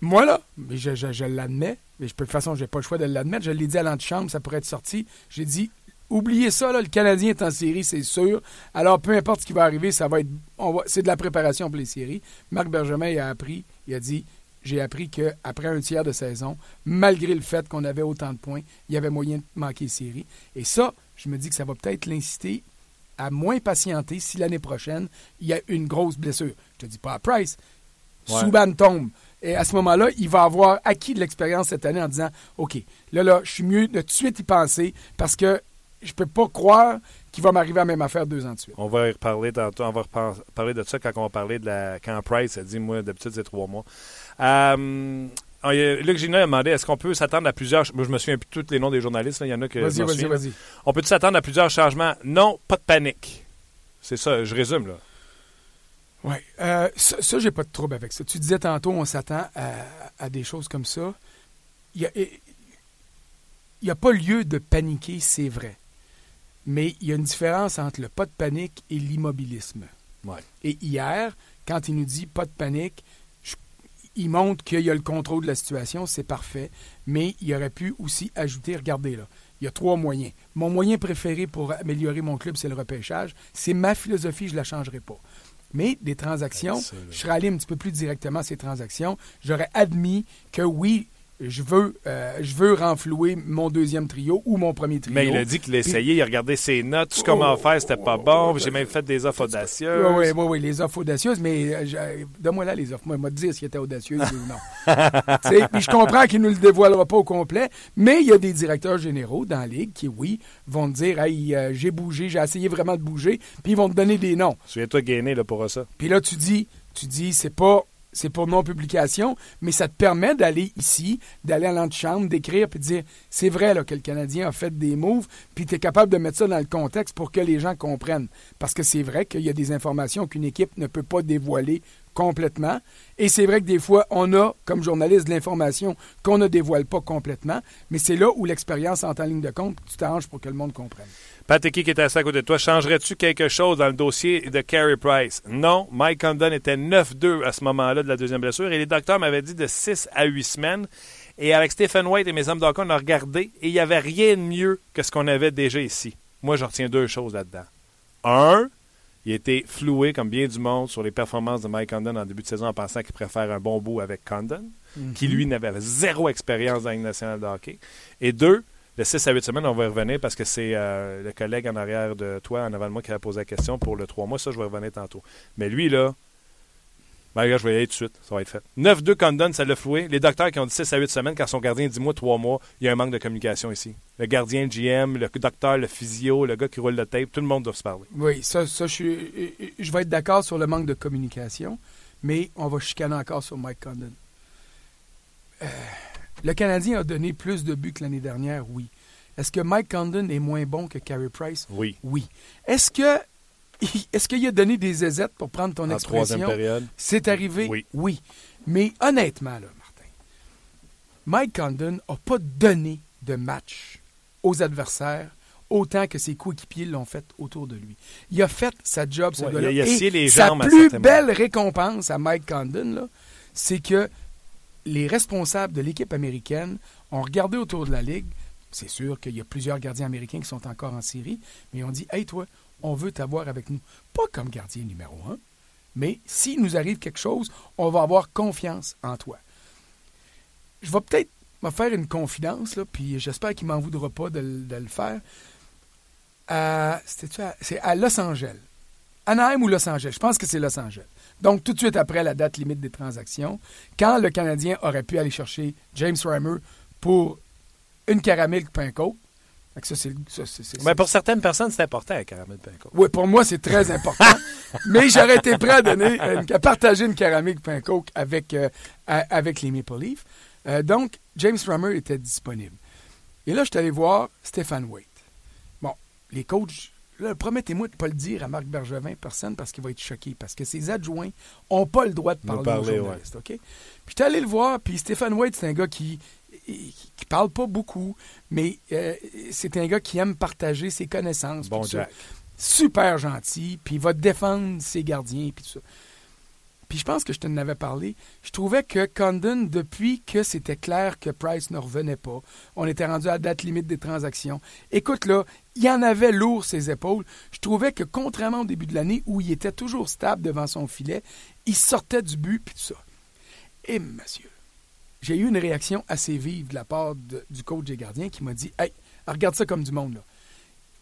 Moi, là, mais je, je- je l'admets, mais je peux, de toute façon, j'ai pas le choix de l'admettre. Je l'ai dit à l'antichambre, ça pourrait être sorti. J'ai dit, oubliez ça, là, le Canadien est en série, c'est sûr. Alors, peu importe ce qui va arriver, ça va être, c'est de la préparation pour les séries. Marc Bergevin il a appris, il a dit, j'ai appris qu'après un tiers de saison, malgré le fait qu'on avait autant de points, il y avait moyen de manquer les séries. Et ça, je me dis que ça va peut-être l'inciter à moins patienter si l'année prochaine, il y a une grosse blessure. Je te dis pas à Price. Ouais. Subban tombe. Et à ce moment-là, il va avoir acquis de l'expérience cette année en disant OK, là, là, je suis mieux de tout de suite y penser parce que je peux pas croire qu'il va m'arriver la même affaire deux ans de suite. On va y reparler tantôt. On va repen- parler de ça quand on va parler de la. Quand Price a dit, moi, d'habitude, c'est trois mois. Euh, oh, il y a- Luc Gina a demandé est-ce qu'on peut s'attendre à plusieurs. Moi, je me souviens plus de tous les noms des journalistes. là. Il y en a que. Vas-y, vas-y, vas-y. On peut s'attendre à plusieurs changements? Non, pas de panique. C'est ça, je résume, là. Oui. Euh, ça, ça j'ai pas de trouble avec ça. Tu disais tantôt, on s'attend à, à des choses comme ça. Il n'y a, il y a pas lieu de paniquer, c'est vrai. Mais il y a une différence entre le pas de panique et l'immobilisme. Ouais. Et hier, quand il nous dit pas de panique, il montre qu'il y a le contrôle de la situation, c'est parfait. Mais il aurait pu aussi ajouter, regardez là, il y a trois moyens. Mon moyen préféré pour améliorer mon club, c'est le repêchage. C'est ma philosophie, je ne la changerai pas. Mais des transactions, là. je serais allé un petit peu plus directement à ces transactions. J'aurais admis que oui, je veux, euh, je veux renflouer mon deuxième trio ou mon premier trio. Mais il a dit qu'il essayé, il a regardé ses notes, tout ce qu'on m'a offert, c'était pas bon. J'ai même fait des offres audacieuses. Oui, oui, oui, oui, les offres audacieuses, mais euh, donne-moi là les offres. Moi, moi, te dire s'il était audacieux ou non. Puis je comprends qu'il ne nous le dévoilera pas au complet, mais il y a des directeurs généraux dans la Ligue qui, oui, vont te dire Hey, euh, j'ai bougé, j'ai essayé vraiment de bouger, puis ils vont te donner des noms. Souviens-toi gagner là, pour ça. Puis là, tu dis, tu dis, c'est pas. C'est pour non-publication, mais ça te permet d'aller ici, d'aller à l'antichambre, d'écrire, puis de dire c'est vrai là, que le Canadien a fait des moves, puis tu es capable de mettre ça dans le contexte pour que les gens comprennent. Parce que c'est vrai qu'il y a des informations qu'une équipe ne peut pas dévoiler complètement. Et c'est vrai que des fois, on a, comme journaliste, de l'information qu'on ne dévoile pas complètement, mais c'est là où l'expérience en ligne de compte, tu t'arranges pour que le monde comprenne. Pateki qui était assis à côté de toi, changerais-tu quelque chose dans le dossier de Carey Price? Non, Mike Condon était 9-2 à ce moment-là de la deuxième blessure et les docteurs m'avaient dit de 6 à 8 semaines. Et avec Stephen White et mes hommes d'hockey, on a regardé et il n'y avait rien de mieux que ce qu'on avait déjà ici. Moi, je retiens deux choses là-dedans. Un, il été floué, comme bien du monde, sur les performances de Mike Condon en début de saison en pensant qu'il préfère un bon bout avec Condon, qui lui n'avait zéro expérience dans la Ligue nationale de hockey. Et deux, le 6 à 8 semaines, on va y revenir parce que c'est euh, le collègue en arrière de toi, en avant de moi, qui a posé la question pour le 3 mois. Ça, je vais revenir tantôt. Mais lui, là, ben, je vais y aller tout de suite. Ça va être fait. 9-2 Condon, ça l'a floué. Les docteurs qui ont dit 6 à 8 semaines, quand son gardien dit moi 3 mois, il y a un manque de communication ici. Le gardien, le GM, le docteur, le physio, le gars qui roule le tape, tout le monde doit se parler. Oui, ça, ça je, je vais être d'accord sur le manque de communication, mais on va chicaner encore sur Mike Condon. Euh, le Canadien a donné plus de buts que l'année dernière, oui. Est-ce que Mike Condon est moins bon que Carey Price? Oui. Oui. Est-ce que est-ce qu'il a donné des aisettes pour prendre ton En troisième expression? période? C'est arrivé? Oui. Oui. Mais honnêtement, là, Martin, Mike Condon n'a pas donné de match aux adversaires autant que ses coéquipiers l'ont fait autour de lui. Il a fait sa job, ce Ouais, gars-là. Et les sa plus belle récompense à Mike Condon, là, c'est que les responsables de l'équipe américaine ont regardé autour de la Ligue. C'est sûr qu'il y a plusieurs gardiens américains qui sont encore en série, mais ils ont dit Hey, toi, on veut t'avoir avec nous. Pas comme gardien numéro un, mais s'il nous arrive quelque chose, on va avoir confiance en toi. Je vais peut-être me faire une confidence, puis j'espère qu'il ne m'en voudra pas de, le- faire. C'est à Los Angeles. Anaheim ou Los Angeles? Je pense que c'est Los Angeles. Donc, tout de suite après la date limite des transactions, quand le Canadien aurait pu aller chercher James Reimer pour une caramel pain coke, Fait que ça, c'est, ça, c'est, c'est- Mais pour certaines personnes, c'est important, un caramel pain coke. Oui, pour moi, c'est très important. mais j'aurais été prêt à donner, à partager une caramel pain coke avec, euh, avec les Maple Leafs. Euh, donc, James Rummer était disponible. Et là, je suis allé voir Stéphane Waite. Bon, les coachs, promettez-moi de ne pas le dire à Marc Bergevin, personne, parce qu'il va être choqué. Parce que ses adjoints n'ont pas le droit de De parler, parler, aux journalistes. OK? Puis j'étais allé le voir, puis Stéphane Waite, c'est un gars qui qui parle pas beaucoup, mais euh, c'est un gars qui aime partager ses connaissances. Bon Jack. super gentil, puis il va défendre ses gardiens, puis tout ça. Je pense que je t'en avais parlé. Je trouvais que Condon, depuis que c'était clair que Price ne revenait pas, on était rendu à date limite des transactions. Écoute, là, il en avait lourd ses épaules. Je trouvais que, contrairement au début de l'année, où il était toujours stable devant son filet, il sortait du but, puis tout ça. Et monsieur, j'ai eu une réaction assez vive de la part du coach des gardiens qui m'a dit Hey, regarde ça comme du monde, là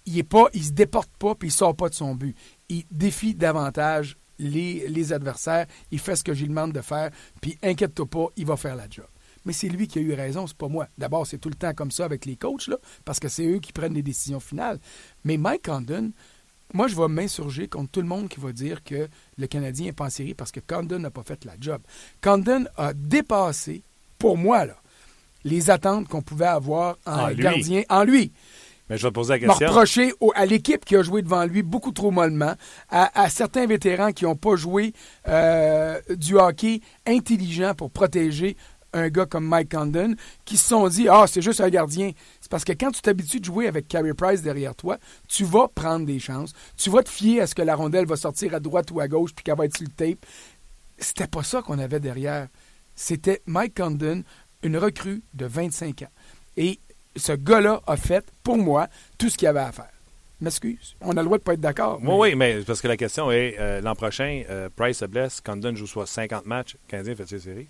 il est pas, il se déporte pas puis il sort pas de son but. Il défie davantage les, les adversaires. Il fait ce que je lui demande de faire. Puis inquiète-toi pas, il va faire la job. Mais c'est lui qui a eu raison, c'est pas moi. D'abord, c'est tout le temps comme ça avec les coachs, là, parce que c'est eux qui prennent les décisions finales. Mais Mike Condon, moi, je vais m'insurger contre tout le monde qui va dire que le Canadien n'est pas en série parce que Condon n'a pas fait la job. Condon a dépassé, pour moi, là, les attentes qu'on pouvait avoir en En lui. gardien, en lui Mais je vais te poser la question. reproché au- à l'équipe qui a joué devant lui beaucoup trop mollement, à, à certains vétérans qui n'ont pas joué euh, du hockey intelligent pour protéger un gars comme Mike Condon, qui se sont dit Ah, c'est juste un gardien. C'est parce que quand tu t'habitues de jouer avec Carey Price derrière toi, tu vas prendre des chances. Tu vas te fier à ce que la rondelle va sortir à droite ou à gauche puis qu'elle va être sur le tape. C'était pas ça qu'on avait derrière. C'était Mike Condon, une recrue de 25 ans. Et ce gars-là a fait, pour moi, tout ce qu'il avait à faire. M'excuse. On a le droit de pas être d'accord. Oui, oui, mais parce que la question est euh, l'an prochain, euh, Price se blesse, Condon joue soit 50 matchs, Canadien fait ses séries.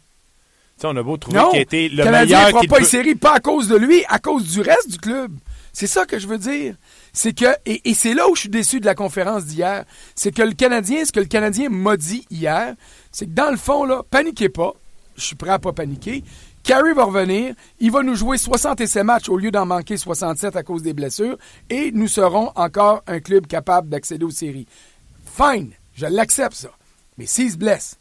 Tu sais, on a beau trouver qu'il était le le Canadien meilleur fera qu'il pas peut- une série, pas à cause de lui, à cause du reste du club. C'est ça que je veux dire. C'est que, et, et c'est là où je suis déçu de la conférence d'hier, c'est que le Canadien, ce que le Canadien m'a dit hier, c'est que dans le fond, là, paniquez pas. Je suis prêt à pas paniquer. Carey va revenir, il va nous jouer 67 matchs au lieu d'en manquer 67 à cause des blessures, et nous serons encore un club capable d'accéder aux séries. Fine, je l'accepte ça. Mais s'il se blesse,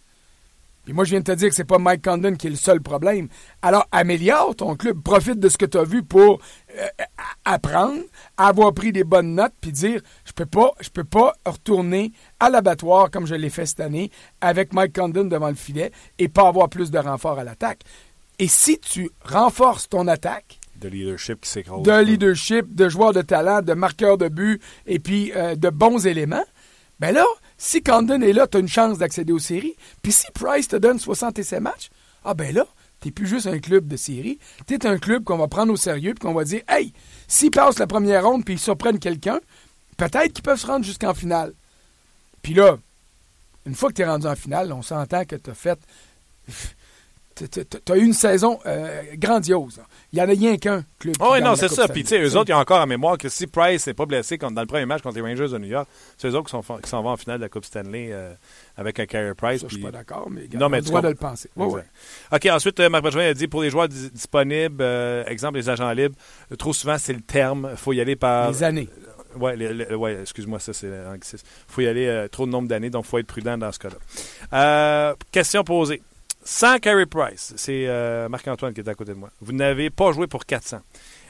puis moi, je viens de te dire que c'est pas Mike Condon qui est le seul problème. Alors, améliore ton club. Profite de ce que tu as vu pour euh, apprendre, avoir pris des bonnes notes, puis dire je peux pas, je peux pas retourner à l'abattoir comme je l'ai fait cette année avec Mike Condon devant le filet et pas avoir plus de renfort à l'attaque. Et si tu renforces ton attaque, de leadership qui s'écrase. de leadership, de joueurs de talent, de marqueurs de but et puis euh, de bons éléments, ben là, si Condon est là, tu as une chance d'accéder aux séries. Puis si Price te donne 67 matchs, ah ben là, t'es plus juste un club de série. T'es un club qu'on va prendre au sérieux puis qu'on va dire, hey, s'ils passent la première ronde puis ils surprennent quelqu'un, peut-être qu'ils peuvent se rendre jusqu'en finale. Puis là, une fois que tu es rendu en finale, on s'entend que tu as fait. Tu as eu une saison euh, grandiose. Il n'y en a rien qu'un club. Oh, oui, non, c'est ça. Puis, tu sais, eux autres, ils ont encore en mémoire que si Price n'est pas blessé comme dans le premier match contre les Rangers de New York, c'est eux autres qui s'en qui s'en vont en finale de la Coupe Stanley euh, avec un Carey Price. Ça, je suis puis- pas d'accord, mais Non, on mais a le tu droit de le penser. Oui, oui. OK, ensuite, euh, Marc Bergevin a dit pour les joueurs dis- disponibles, exemple, les agents libres, trop souvent, c'est le terme. Il faut y aller par. Les années. Les- ouais, excuse-moi, ça c'est l'anglicisme. Il faut y aller euh, trop de nombre d'années, donc il faut être prudent dans ce cas-là. Euh, question posée. Sans Carey Price, c'est euh, Marc-Antoine qui est à côté de moi. Vous n'avez pas joué pour 400.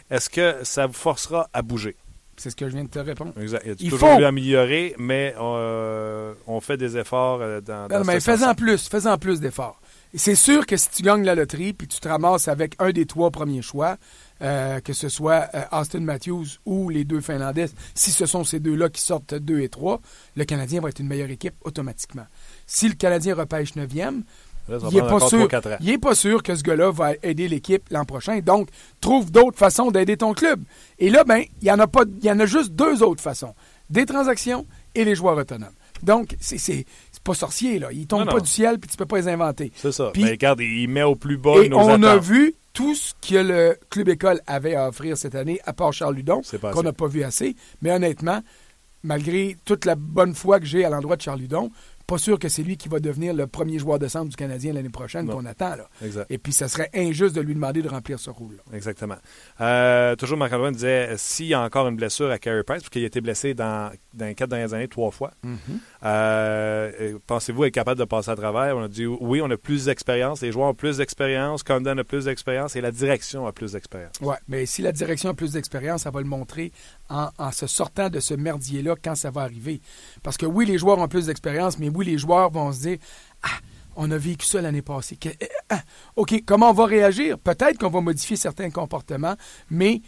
Est-ce que ça vous forcera à bouger? C'est ce que je viens de te répondre. Exact. Il y a toujours faut. eu améliorer, mais euh, on fait des efforts euh, dans, dans Non, mais fais-en plus, fais-en plus d'efforts. C'est sûr que si tu gagnes la loterie puis tu te ramasses avec un des trois premiers choix, euh, que ce soit euh, Austin Matthews ou les deux Finlandais, si ce sont ces deux-là qui sortent deux et trois, le Canadien va être une meilleure équipe automatiquement. Si le Canadien repêche neuvième, Là, il n'est pas sûr, 3-4 ans. il est pas sûr que ce gars-là va aider l'équipe l'an prochain. Donc, trouve d'autres façons d'aider ton club. Et là, ben, il y en a pas, il y en a juste deux autres façons des transactions et les joueurs autonomes. Donc, c'est pas sorcier là. Ils tombent Non, non. pas du ciel puis tu peux pas les inventer. C'est ça. Mais regarde, il met au plus bas Et nos on a vu tout ce que le club école avait à offrir cette année, à part Charles Ludon, qu'on n'a pas vu assez. Mais honnêtement, malgré toute la bonne foi que j'ai à l'endroit de Charles Ludon, pas sûr que c'est lui qui va devenir le premier joueur de centre du Canadien l'année prochaine qu'on attend. Là. Exact. Et puis, ça serait injuste de lui demander de remplir ce rôle-là. Exactement. Euh, toujours, Marc-Antoine disait s'il y a encore une blessure à Carey Price, parce qu'il a été blessé dans, dans les quatre dernières années trois fois, euh, euh, pensez-vous être capable de passer à travers? On a dit oui, on a plus d'expérience, les joueurs ont plus d'expérience, Condon a plus d'expérience et la direction a plus d'expérience. Oui, mais si la direction a plus d'expérience, ça va le montrer en, se sortant de ce merdier-là quand ça va arriver. Parce que oui, les joueurs ont plus d'expérience, mais oui, les joueurs vont se dire Ah, on a vécu ça l'année passée. Que- eh, ah, OK, comment on va réagir? Peut-être qu'on va modifier certains comportements, mais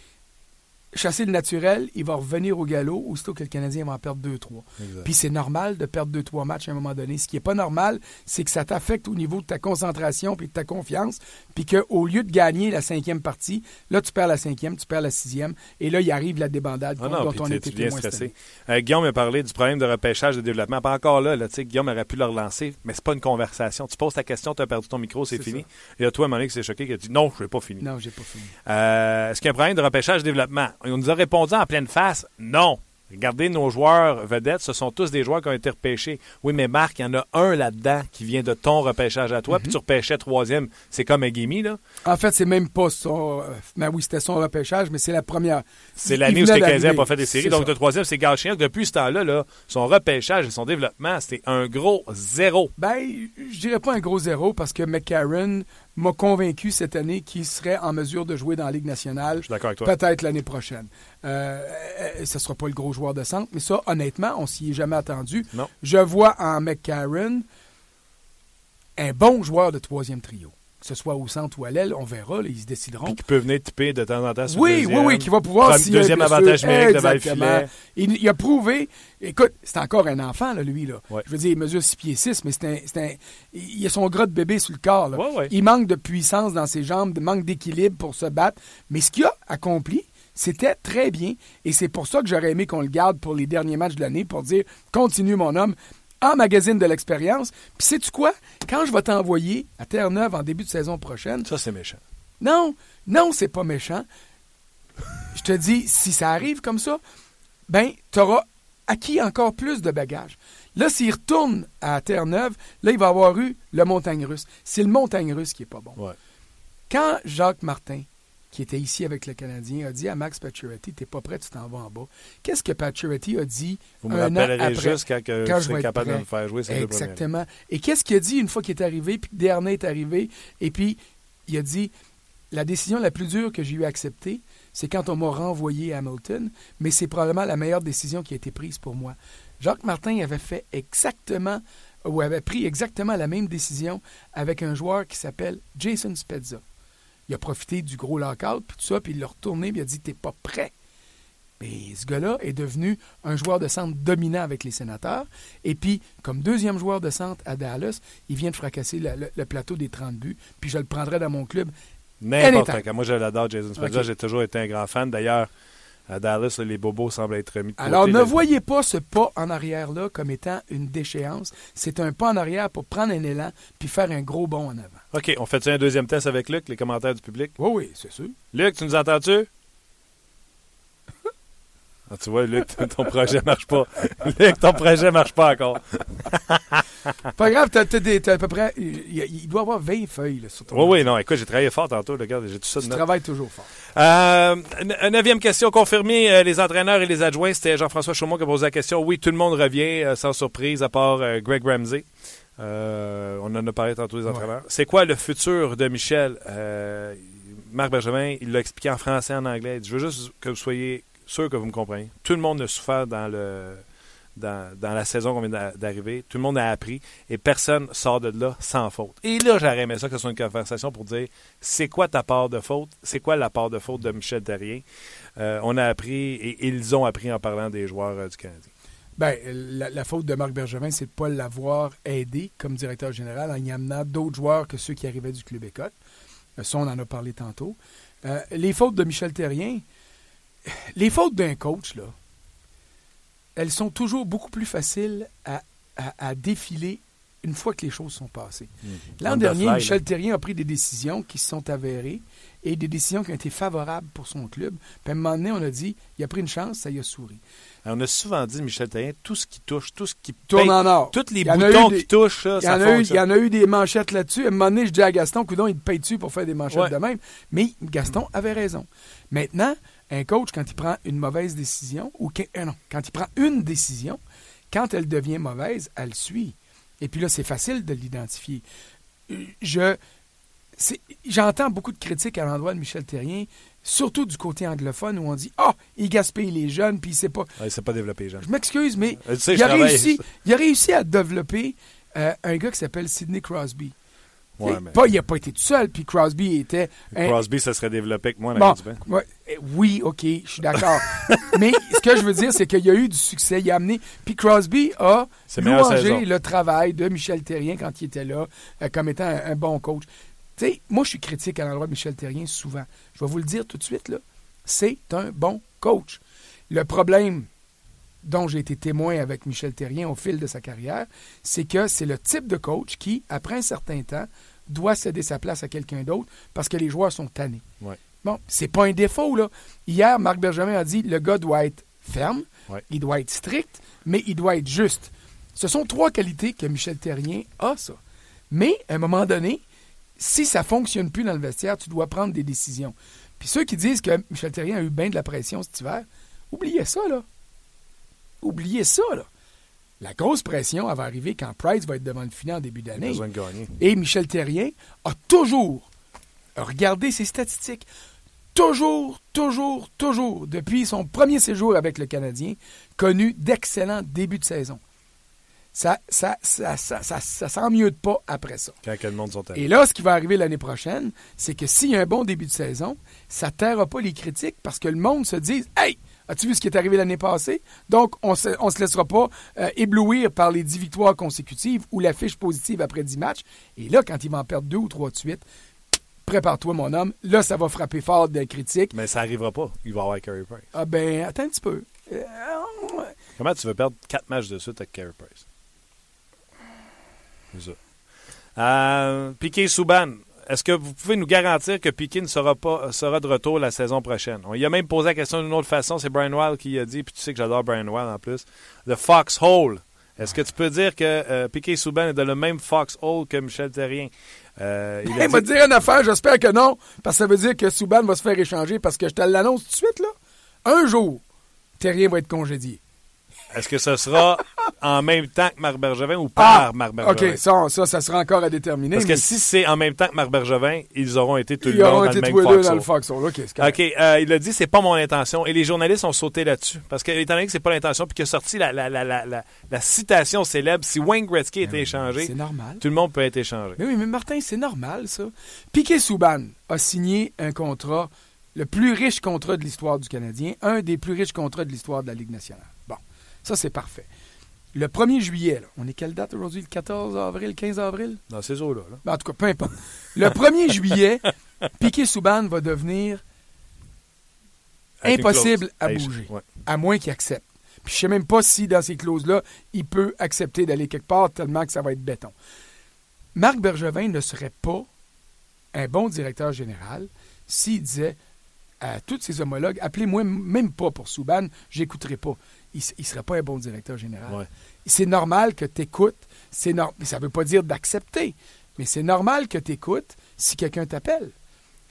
chasser le naturel, il va revenir au galop aussitôt que le Canadien va en perdre 2-3. Exact. Puis c'est normal de perdre 2-3 matchs à un moment donné. Ce qui n'est pas normal, c'est que ça t'affecte au niveau de ta concentration puis de ta confiance, puis qu'au lieu de gagner la cinquième partie, là, tu perds la cinquième, tu perds la sixième, et là, il arrive la débandade Ah non, dont on était cette stressé. Euh, Guillaume m'a parlé du problème de repêchage de développement. Pas encore là, là tu sais, Guillaume aurait pu le relancer, mais c'est pas une conversation. Tu poses ta question, tu as perdu ton micro, c'est fini. ça. Et là, toi, qui s'est choqué, qui a dit non, je n'ai pas fini. Non, j'ai pas fini. Euh, Est-ce qu'il y a un problème de repêchage de On nous a répondu en pleine face, non. Regardez, nos joueurs vedettes, ce sont tous des joueurs qui ont été repêchés. Oui, mais Marc, il y en a un là-dedans qui vient de ton repêchage à toi, puis tu repêchais troisième. C'est comme Guimi, là. En fait, c'est même pas son. euh, Ben oui, c'était son repêchage, mais c'est la première. C'est l'année où n'a d'arriver. pas fait des séries. C'est Donc, ça. le troisième, c'est Gauchien. Depuis ce temps-là, là, son repêchage et son développement, c'était un gros zéro. Ben, je dirais pas un gros zéro parce que McCarron m'a convaincu cette année qu'il serait en mesure de jouer dans la Ligue nationale. Je suis d'accord avec toi. Peut-être l'année prochaine. Euh, euh, ce ne sera pas le gros joueur de centre, mais ça, honnêtement, on s'y est jamais attendu. Non. Je vois en McCarron un bon joueur de troisième trio. Que ce soit au centre ou à l'aile, on verra, là, ils se décideront. Puis qui peut venir tiper de temps en temps sur Oui, oui, oui, qui va pouvoir. Une deuxième avantage numérique devant le filet. Il, il a prouvé. Écoute, c'est encore un enfant, là, lui. Là. Ouais. Je veux dire, il mesure 6 pieds 6, mais c'est un, c'est un- il a son gras de bébé sur le corps. là. Ouais, ouais. Il manque de puissance dans ses jambes, il manque d'équilibre pour se battre. Mais ce qu'il a accompli, c'était très bien. Et c'est pour ça que j'aurais aimé qu'on le garde pour les derniers matchs de l'année, pour dire continue, mon homme. En magazine de l'expérience. Puis sais-tu quoi? Quand je vais t'envoyer à Terre-Neuve en début de saison prochaine, Ça, c'est méchant. non, non, c'est pas méchant. Je te dis, si ça arrive comme ça, ben, tu auras acquis encore plus de bagages. Là, s'il retourne à Terre-Neuve, là, il va avoir eu le montagne russe. C'est le montagne russe qui est pas bon. Ouais. Quand Jacques Martin, qui était ici avec le Canadien, a dit à Max Pacioretty, t'es pas prêt, tu t'en vas en bas. Qu'est-ce que Pacioretty a dit Vous me un an après? juste quand, que quand je serai capable de me faire jouer ces deux. Exactement. Et qu'est-ce qu'il a dit une fois qu'il est arrivé, puis que Dernay est arrivé, et puis il a dit la décision la plus dure que j'ai eu à accepter, c'est quand on m'a renvoyé à Hamilton, mais c'est probablement la meilleure décision qui a été prise pour moi. Jacques Martin avait fait exactement, ou avait pris exactement la même décision avec un joueur qui s'appelle Jason Spezza. Il a profité du gros lockout, puis tout ça, puis il l'a retourné, puis il a dit T'es pas prêt. Mais ce gars-là est devenu un joueur de centre dominant avec les sénateurs. Et puis, comme deuxième joueur de centre à Dallas, il vient de fracasser le, le- le plateau des 30 buts. Puis je le prendrai dans mon club. N'importe quand. Moi, je l'adore, Jason Spezza. Ok. J'ai toujours été un grand fan. D'ailleurs, à Dallas, les bobos semblent être mis de côté. Alors, ne Là, voyez pas ce pas en arrière-là comme étant une déchéance. C'est un pas en arrière pour prendre un élan puis faire un gros bond en avant. OK, on fait un deuxième test avec Luc, les commentaires du public? Oui, oui, c'est sûr. Luc, tu nous entends-tu? Ah, tu vois, Luc, ton projet marche pas. Luc, ton projet marche pas encore. Pas grave, t'as, t'as des- t'as à peu près. Il, doit y avoir 20 feuilles là, sur ton Oui, oui, non, écoute, j'ai travaillé fort tantôt, regarde, j'ai tout ça de Tu travailles toujours fort. Euh, ne- neuvième question confirmée. euh, les entraîneurs et les adjoints, c'était Jean-François Chaumont qui a posé la question. Oui, tout le monde revient euh, sans surprise, à part Greg Ramsey. On en a parlé tantôt des Ouais. entraîneurs. C'est quoi le futur de Michel? Marc Benjamin, il l'a expliqué en français et en anglais. Il dit, Je veux juste que vous soyez sûr que vous me comprenez. Tout le monde a souffert dans le dans, la saison qu'on vient d'a- d'arriver. Tout le monde a appris et personne sort de là sans faute. Et là, j'aurais aimé ça que ce soit une conversation pour dire c'est quoi ta part de faute? C'est quoi la part de faute de Michel Terrien? Euh, on a appris et ils ont appris en parlant des joueurs euh, du Canadien. Ben, la, faute de Marc Bergevin, c'est de ne pas l'avoir aidé comme directeur général en y amenant d'autres joueurs que ceux qui arrivaient du Club École. Euh, Ça, on en a parlé tantôt. Les fautes de Michel Terrien, les fautes d'un coach, là, elles sont toujours beaucoup plus faciles à, à- à défiler une fois que les choses sont passées. Mhm. L'an dernier, fly, Michel là. Terrien a pris des décisions qui se sont avérées et des décisions qui ont été favorables pour son club. Puis à un moment donné, on a dit, il a pris une chance, ça y a souri. On a souvent dit, Michel Terrien, tout ce qui touche, tout ce qui Tourne en or. tous les boutons des- qui touchent, ça, Il y, ça en a eu, il y en a eu des manchettes là-dessus. À un moment donné, je dis à Gaston, coudon, il te paye dessus pour faire des manchettes Ouais. de même? Mais Gaston avait raison. Maintenant, un coach, quand il prend une mauvaise décision, ou que- euh, non, quand il prend une décision, quand elle devient mauvaise, elle suit. Et puis là, c'est facile de l'identifier. Euh, Je, j'entends beaucoup de critiques à l'endroit de Michel Terrien, surtout du côté anglophone, où on dit Ah, il gaspille les jeunes, puis il sait pas. Ouais, il s'est pas développé, Jean. Je m'excuse, mais Euh, tu sais, il, a réussi, il a réussi à développer euh, un gars qui s'appelle Sidney Crosby. Ouais, T'sais, mais pas, il n'a pas été tout seul, puis Crosby était. Crosby, ça serait développé avec moi. Bon, ouais, eh, oui, OK, je suis d'accord. mais ce que je veux dire, c'est qu'il y a eu du succès. Il a amené. Puis Crosby a louangé le travail de Michel Terrien quand il était là, euh, comme étant un, un bon coach. Tu sais, moi, je suis critique à l'endroit de Michel Terrien souvent. Je vais vous le dire tout de suite, là. C'est un bon coach. Le problème dont j'ai été témoin avec Michel Terrien au fil de sa carrière, c'est que c'est le type de coach qui, après un certain temps, doit céder sa place à quelqu'un d'autre parce que les joueurs sont tannés. Ouais. Bon, c'est pas un défaut, là. Hier, Marc Bergevin a dit le gars doit être ferme, Ouais. il doit être strict, mais il doit être juste. Ce sont trois qualités que Michel Terrien a, ça. Mais, à un moment donné, si ça fonctionne plus dans le vestiaire, tu dois prendre des décisions. Puis ceux qui disent que Michel Terrien a eu bien de la pression cet hiver, oubliez ça, là. Oubliez ça, là. La grosse pression, va arriver quand Price va être devant le filet en début d'année. Et Michel Terrien a toujours regardé ses statistiques. Toujours, toujours, toujours, depuis son premier séjour avec le Canadien, connu d'excellents débuts de saison. Ça, ça, ça, ça, ça, ça s'en mieux de pas après ça. Quand le monde sont. Et là, ce qui va arriver l'année prochaine, c'est que s'il y a un bon début de saison, ça ne taira pas les critiques parce que le monde se dit Hey, as-tu vu ce qui est arrivé l'année passée? Donc, on se, on se laissera pas euh, éblouir par les 10 victoires consécutives ou la fiche positive après 10 matchs. Et là, quand il va en perdre deux ou trois de suite, prépare-toi, mon homme. Là, ça va frapper fort des critiques. Mais ça n'arrivera pas. Il va avoir Carey Price. Ah ben, attends un petit peu. Euh, Comment tu veux perdre quatre matchs de suite avec Carey Price? C'est ça. Euh, Piqué Souban, est-ce que vous pouvez nous garantir que Piqué ne sera pas sera de retour la saison prochaine? On y a même posé la question d'une autre façon. C'est Brian Wild qui a dit, puis tu sais que j'adore Brian Wild en plus. The Foxhole. Est-ce que tu peux dire que euh, Piqué Souban est dans le même Foxhole que Michel Terrien? Euh, il a Il m'a dit- dire une affaire, j'espère que non, parce que ça veut dire que Souban va se faire échanger parce que je te l'annonce tout de suite, là. Un jour, Terrien va être congédié. Est-ce que ce sera en même temps que Marc Bergevin ou par Ah, Marc Bergevin? OK, ça, ça, ça sera encore à déterminer. Parce que mais si c'est en même temps que Marc Bergevin, ils auront été tout le ils long auront dans le même tous les deux dans foxhole. le Foxhole. OK, euh, il a dit c'est pas mon intention et les journalistes ont sauté là-dessus parce que étant donné que c'est pas l'intention puis qu'il a sorti la, la, la, la, citation célèbre si Wayne Gretzky était échangé, C'est normal. tout le monde peut être échangé. Mais oui, mais Martin, c'est normal, ça. Piquet Souban a signé un contrat, le plus riche contrat de l'histoire du Canadien, un des plus riches contrats de l'histoire de la Ligue nationale. Ça, c'est parfait. Le 1er juillet, là, on est quelle date aujourd'hui? Le 14 avril, le 15 avril? Dans ces eaux-là. là. Ben, en tout cas, peu importe. Le 1er juillet, Piquet Souban va devenir Impossible à bouger. ouais. à moins qu'il accepte. Puis je sais même pas si dans ces clauses-là, il peut accepter d'aller quelque part tellement que ça va être béton. Marc Bergevin ne serait pas un bon directeur général s'il disait à tous ses homologues, appelez-moi même pas pour Souban, j'écouterai pas. Il ne serait pas un bon directeur général. Ouais. C'est normal que tu écoutes. C'est nor- Ça ne veut pas dire d'accepter, mais c'est normal que tu écoutes si quelqu'un t'appelle.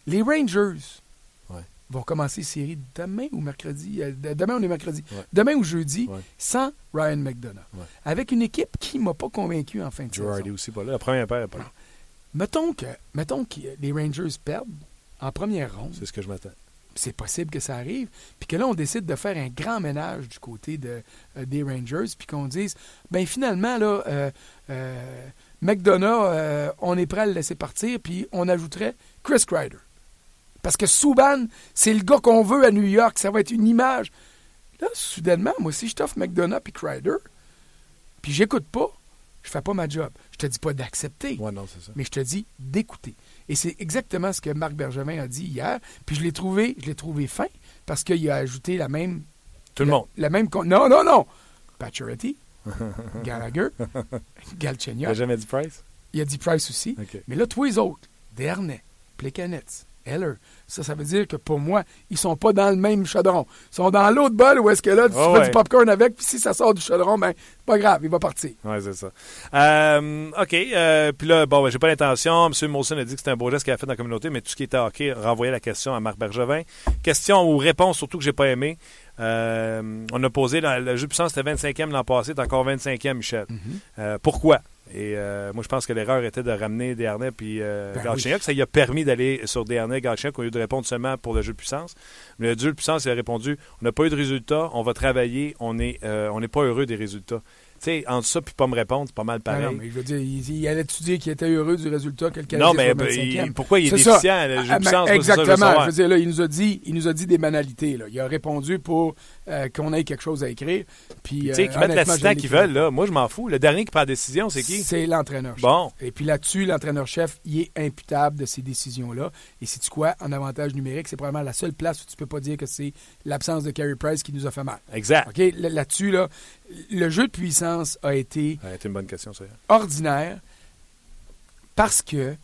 Les Rangers Ouais. vont commencer série demain ou mercredi. euh, de- Demain, on est mercredi. Ouais. Demain ou jeudi, sans Ryan McDonough. Avec une équipe qui m'a pas convaincu en fin de Girardi saison. aussi pas là. La première paire est pas là. Mettons que, mettons que les Rangers perdent en première ronde. C'est ce que je m'attends. C'est possible que ça arrive. Puis que là, on décide de faire un grand ménage du côté de, euh, des Rangers. Puis qu'on dise, ben finalement, là, euh, euh, McDonough, on est prêt à le laisser partir. Puis on ajouterait Chris Kreider. Parce que Souban, c'est le gars qu'on veut à New York. Ça va être une image. Là, soudainement, moi, si je t'offre McDonough puis Kreider, puis j'écoute pas, je fais pas ma job. Je te dis pas d'accepter. Ouais, mais je te dis d'écouter. Et c'est exactement ce que Marc Bergevin a dit hier. Puis je l'ai trouvé, je l'ai trouvé fin parce qu'il a ajouté la même. Tout le la- monde. La même. Non, non, non. Pacioretty, Gallagher, Il n'a Galchenyuk. jamais dit Price? Il a dit Price aussi. Mais là, tous les autres, Dernay, Plekanec, Heller, ça, ça veut dire que pour moi, ils sont pas dans le même chaudron. Ils sont dans l'autre bol où est-ce que là, tu Ah fais ouais. du popcorn avec, puis si ça sort du chaudron, ben, c'est pas grave, il va partir. Oui, c'est ça. Euh, OK. euh, Puis là, bon, ben, j'ai pas l'intention. M. Molson a dit que c'était un beau geste qu'il a fait dans la communauté, mais tout ce qui était hockey, renvoyait la question à Marc Bergevin. Question ou réponse surtout que j'ai pas aimé. Euh, on a posé, la- le jeu de puissance était 25e l'an passé, c'est encore 25e, Michel. Euh, pourquoi? Et euh, moi, je pense que l'erreur était de ramener Desharnais puis euh, Ben. Ça lui a permis d'aller sur Desharnais, Galchenyuk, au lieu de répondre seulement pour le jeu de puissance. Mais le jeu de puissance, il a répondu on n'a pas eu de résultats, on va travailler, on n'est euh, on n'est pas heureux des résultats. Tu sais, entre ça puis pas me répondre, c'est pas mal pareil. non, mais je veux dire, il, il allait-tu dire qu'il était heureux du résultat que le Canadien Non, mais ben, 25e? il- pourquoi il est, C'est déficient, ça. le jeu Ah, de ben, puissance? Ça je veux exactement. Je veux dire, là, il nous a dit, il nous a dit des banalités. Là. Il a répondu pour euh, qu'on ait quelque chose à écrire. Puis, Tu sais, euh, qu'ils mettent l'assistant qu'ils veulent, là. Moi, je m'en fous. Le dernier qui prend la décision, c'est qui? C'est l'entraîneur. Bon. Et puis là-dessus, l'entraîneur-chef, il est imputable de ces décisions-là. Et c'est tu quoi, en avantage numérique, c'est probablement la seule place où tu peux pas dire que c'est l'absence de Carey Price qui nous a fait mal. Exact. OK? Là-dessus, là, le jeu de puissance a été Ça a été une bonne question, ça. ordinaire parce que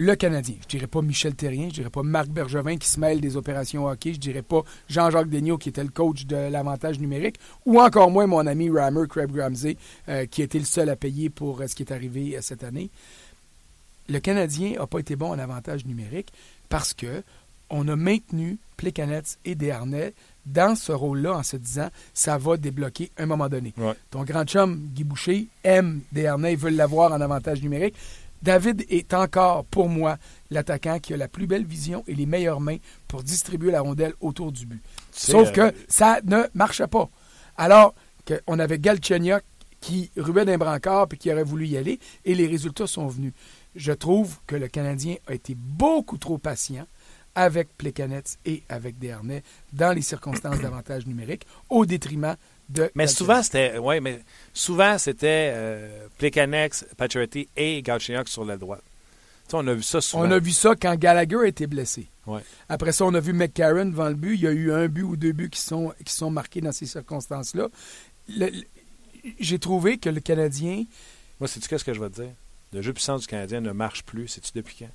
le Canadien, je dirais pas Michel Terrien, je dirais pas Marc Bergevin qui se mêle des opérations hockey, je dirais pas Jean-Jacques Daigneault qui était le coach de l'avantage numérique, ou encore moins mon ami Rammer Craig Ramsey euh, qui était le seul à payer pour euh, ce qui est arrivé euh, cette année. Le Canadien n'a pas été bon en avantage numérique parce que on a maintenu Plekanec et Desharnais dans ce rôle-là en se disant ça va débloquer un moment donné. Ouais. Ton grand chum, Guy Boucher, aime Desharnais, veut l'avoir en avantage numérique. David est encore, pour moi, l'attaquant qui a la plus belle vision et les meilleures mains pour distribuer la rondelle autour du but. Sauf euh, que ça ne marchait pas. Alors qu'on avait Galchenyuk qui ruait d'un brancard puis qui aurait voulu y aller, et les résultats sont venus. Je trouve que le Canadien a été beaucoup trop patient avec Plekanec et avec Desharnais dans les circonstances d'avantage numérique, au détriment de. Mais souvent, c'était. Ouais, mais souvent, c'était euh, Plekanex, Pacioretty et Galchenyuk sur la droite. On a vu ça souvent. On a vu ça quand Gallagher a été blessé. Ouais. Après ça, on a vu McCarron devant le but. Il y a eu un but ou deux buts qui sont, qui sont marqués dans ces circonstances-là. J'ai trouvé que le Canadien. Moi, sais-tu qu'est-ce que je vais te dire? Le jeu puissant du Canadien ne marche plus. Sais-tu depuis quand?